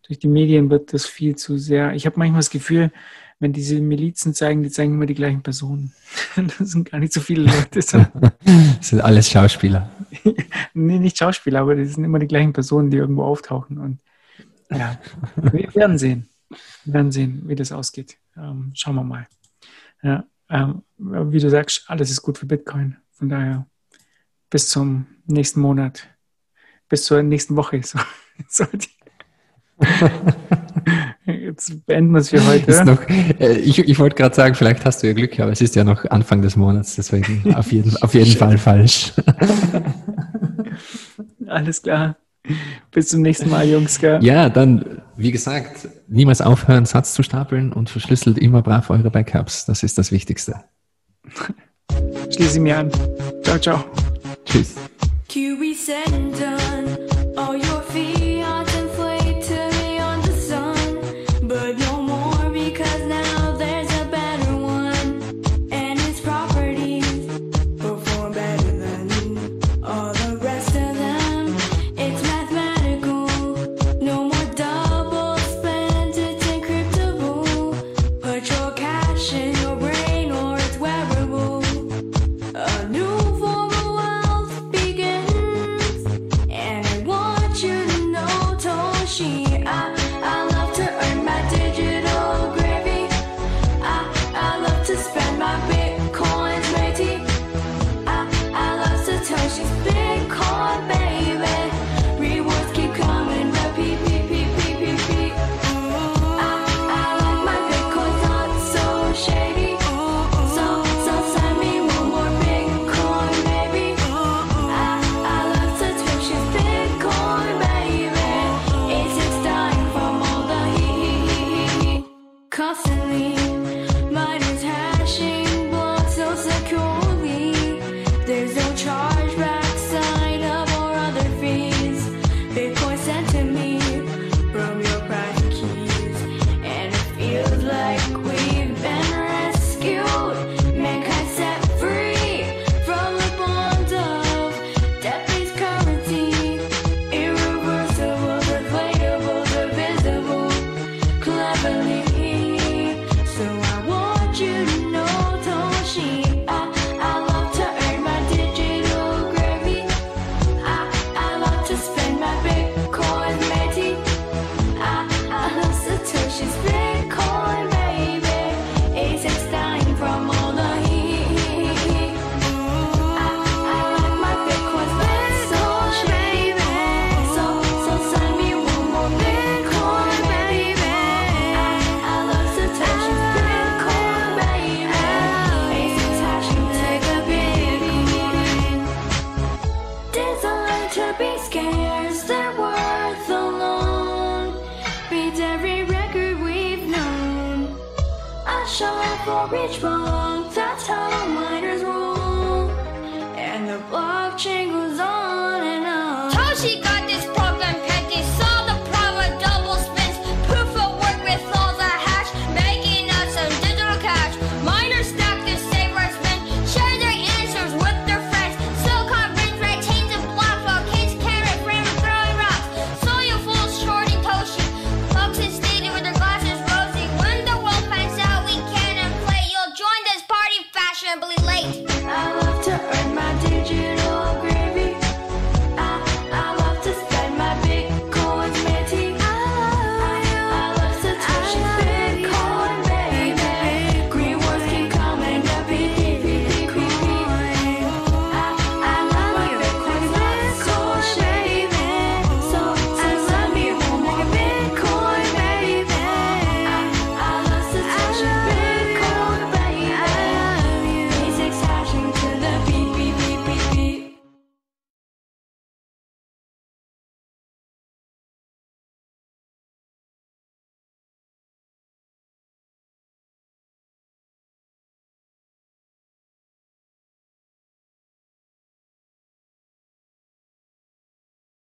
Speaker 3: durch die Medien wird das viel zu sehr. Ich habe manchmal das Gefühl, wenn diese Milizen zeigen, die zeigen immer die gleichen Personen. das sind gar nicht so viele Leute. das
Speaker 2: sind alles Schauspieler.
Speaker 3: nee, nicht Schauspieler, aber das sind immer die gleichen Personen, die irgendwo auftauchen. Und ja, wir werden sehen. Wir werden sehen, wie das ausgeht. Ähm, schauen wir mal. Ja, ähm, wie du sagst, alles ist gut für Bitcoin. Von daher bis zum nächsten Monat, bis zur nächsten Woche. So, so Jetzt beenden wir es für heute.
Speaker 2: Noch, äh, ich, ich wollte gerade sagen, vielleicht hast du ja Glück, aber es ist ja noch Anfang des Monats, deswegen auf jeden, auf jeden Fall falsch.
Speaker 3: Alles klar. Bis zum nächsten Mal, Jungs. Gell?
Speaker 2: Ja, dann, wie gesagt, niemals aufhören, Satz zu stapeln und verschlüsselt immer brav eure Backups. Das ist das Wichtigste.
Speaker 3: Schließe mir an. Ciao, ciao.
Speaker 2: Tschüss.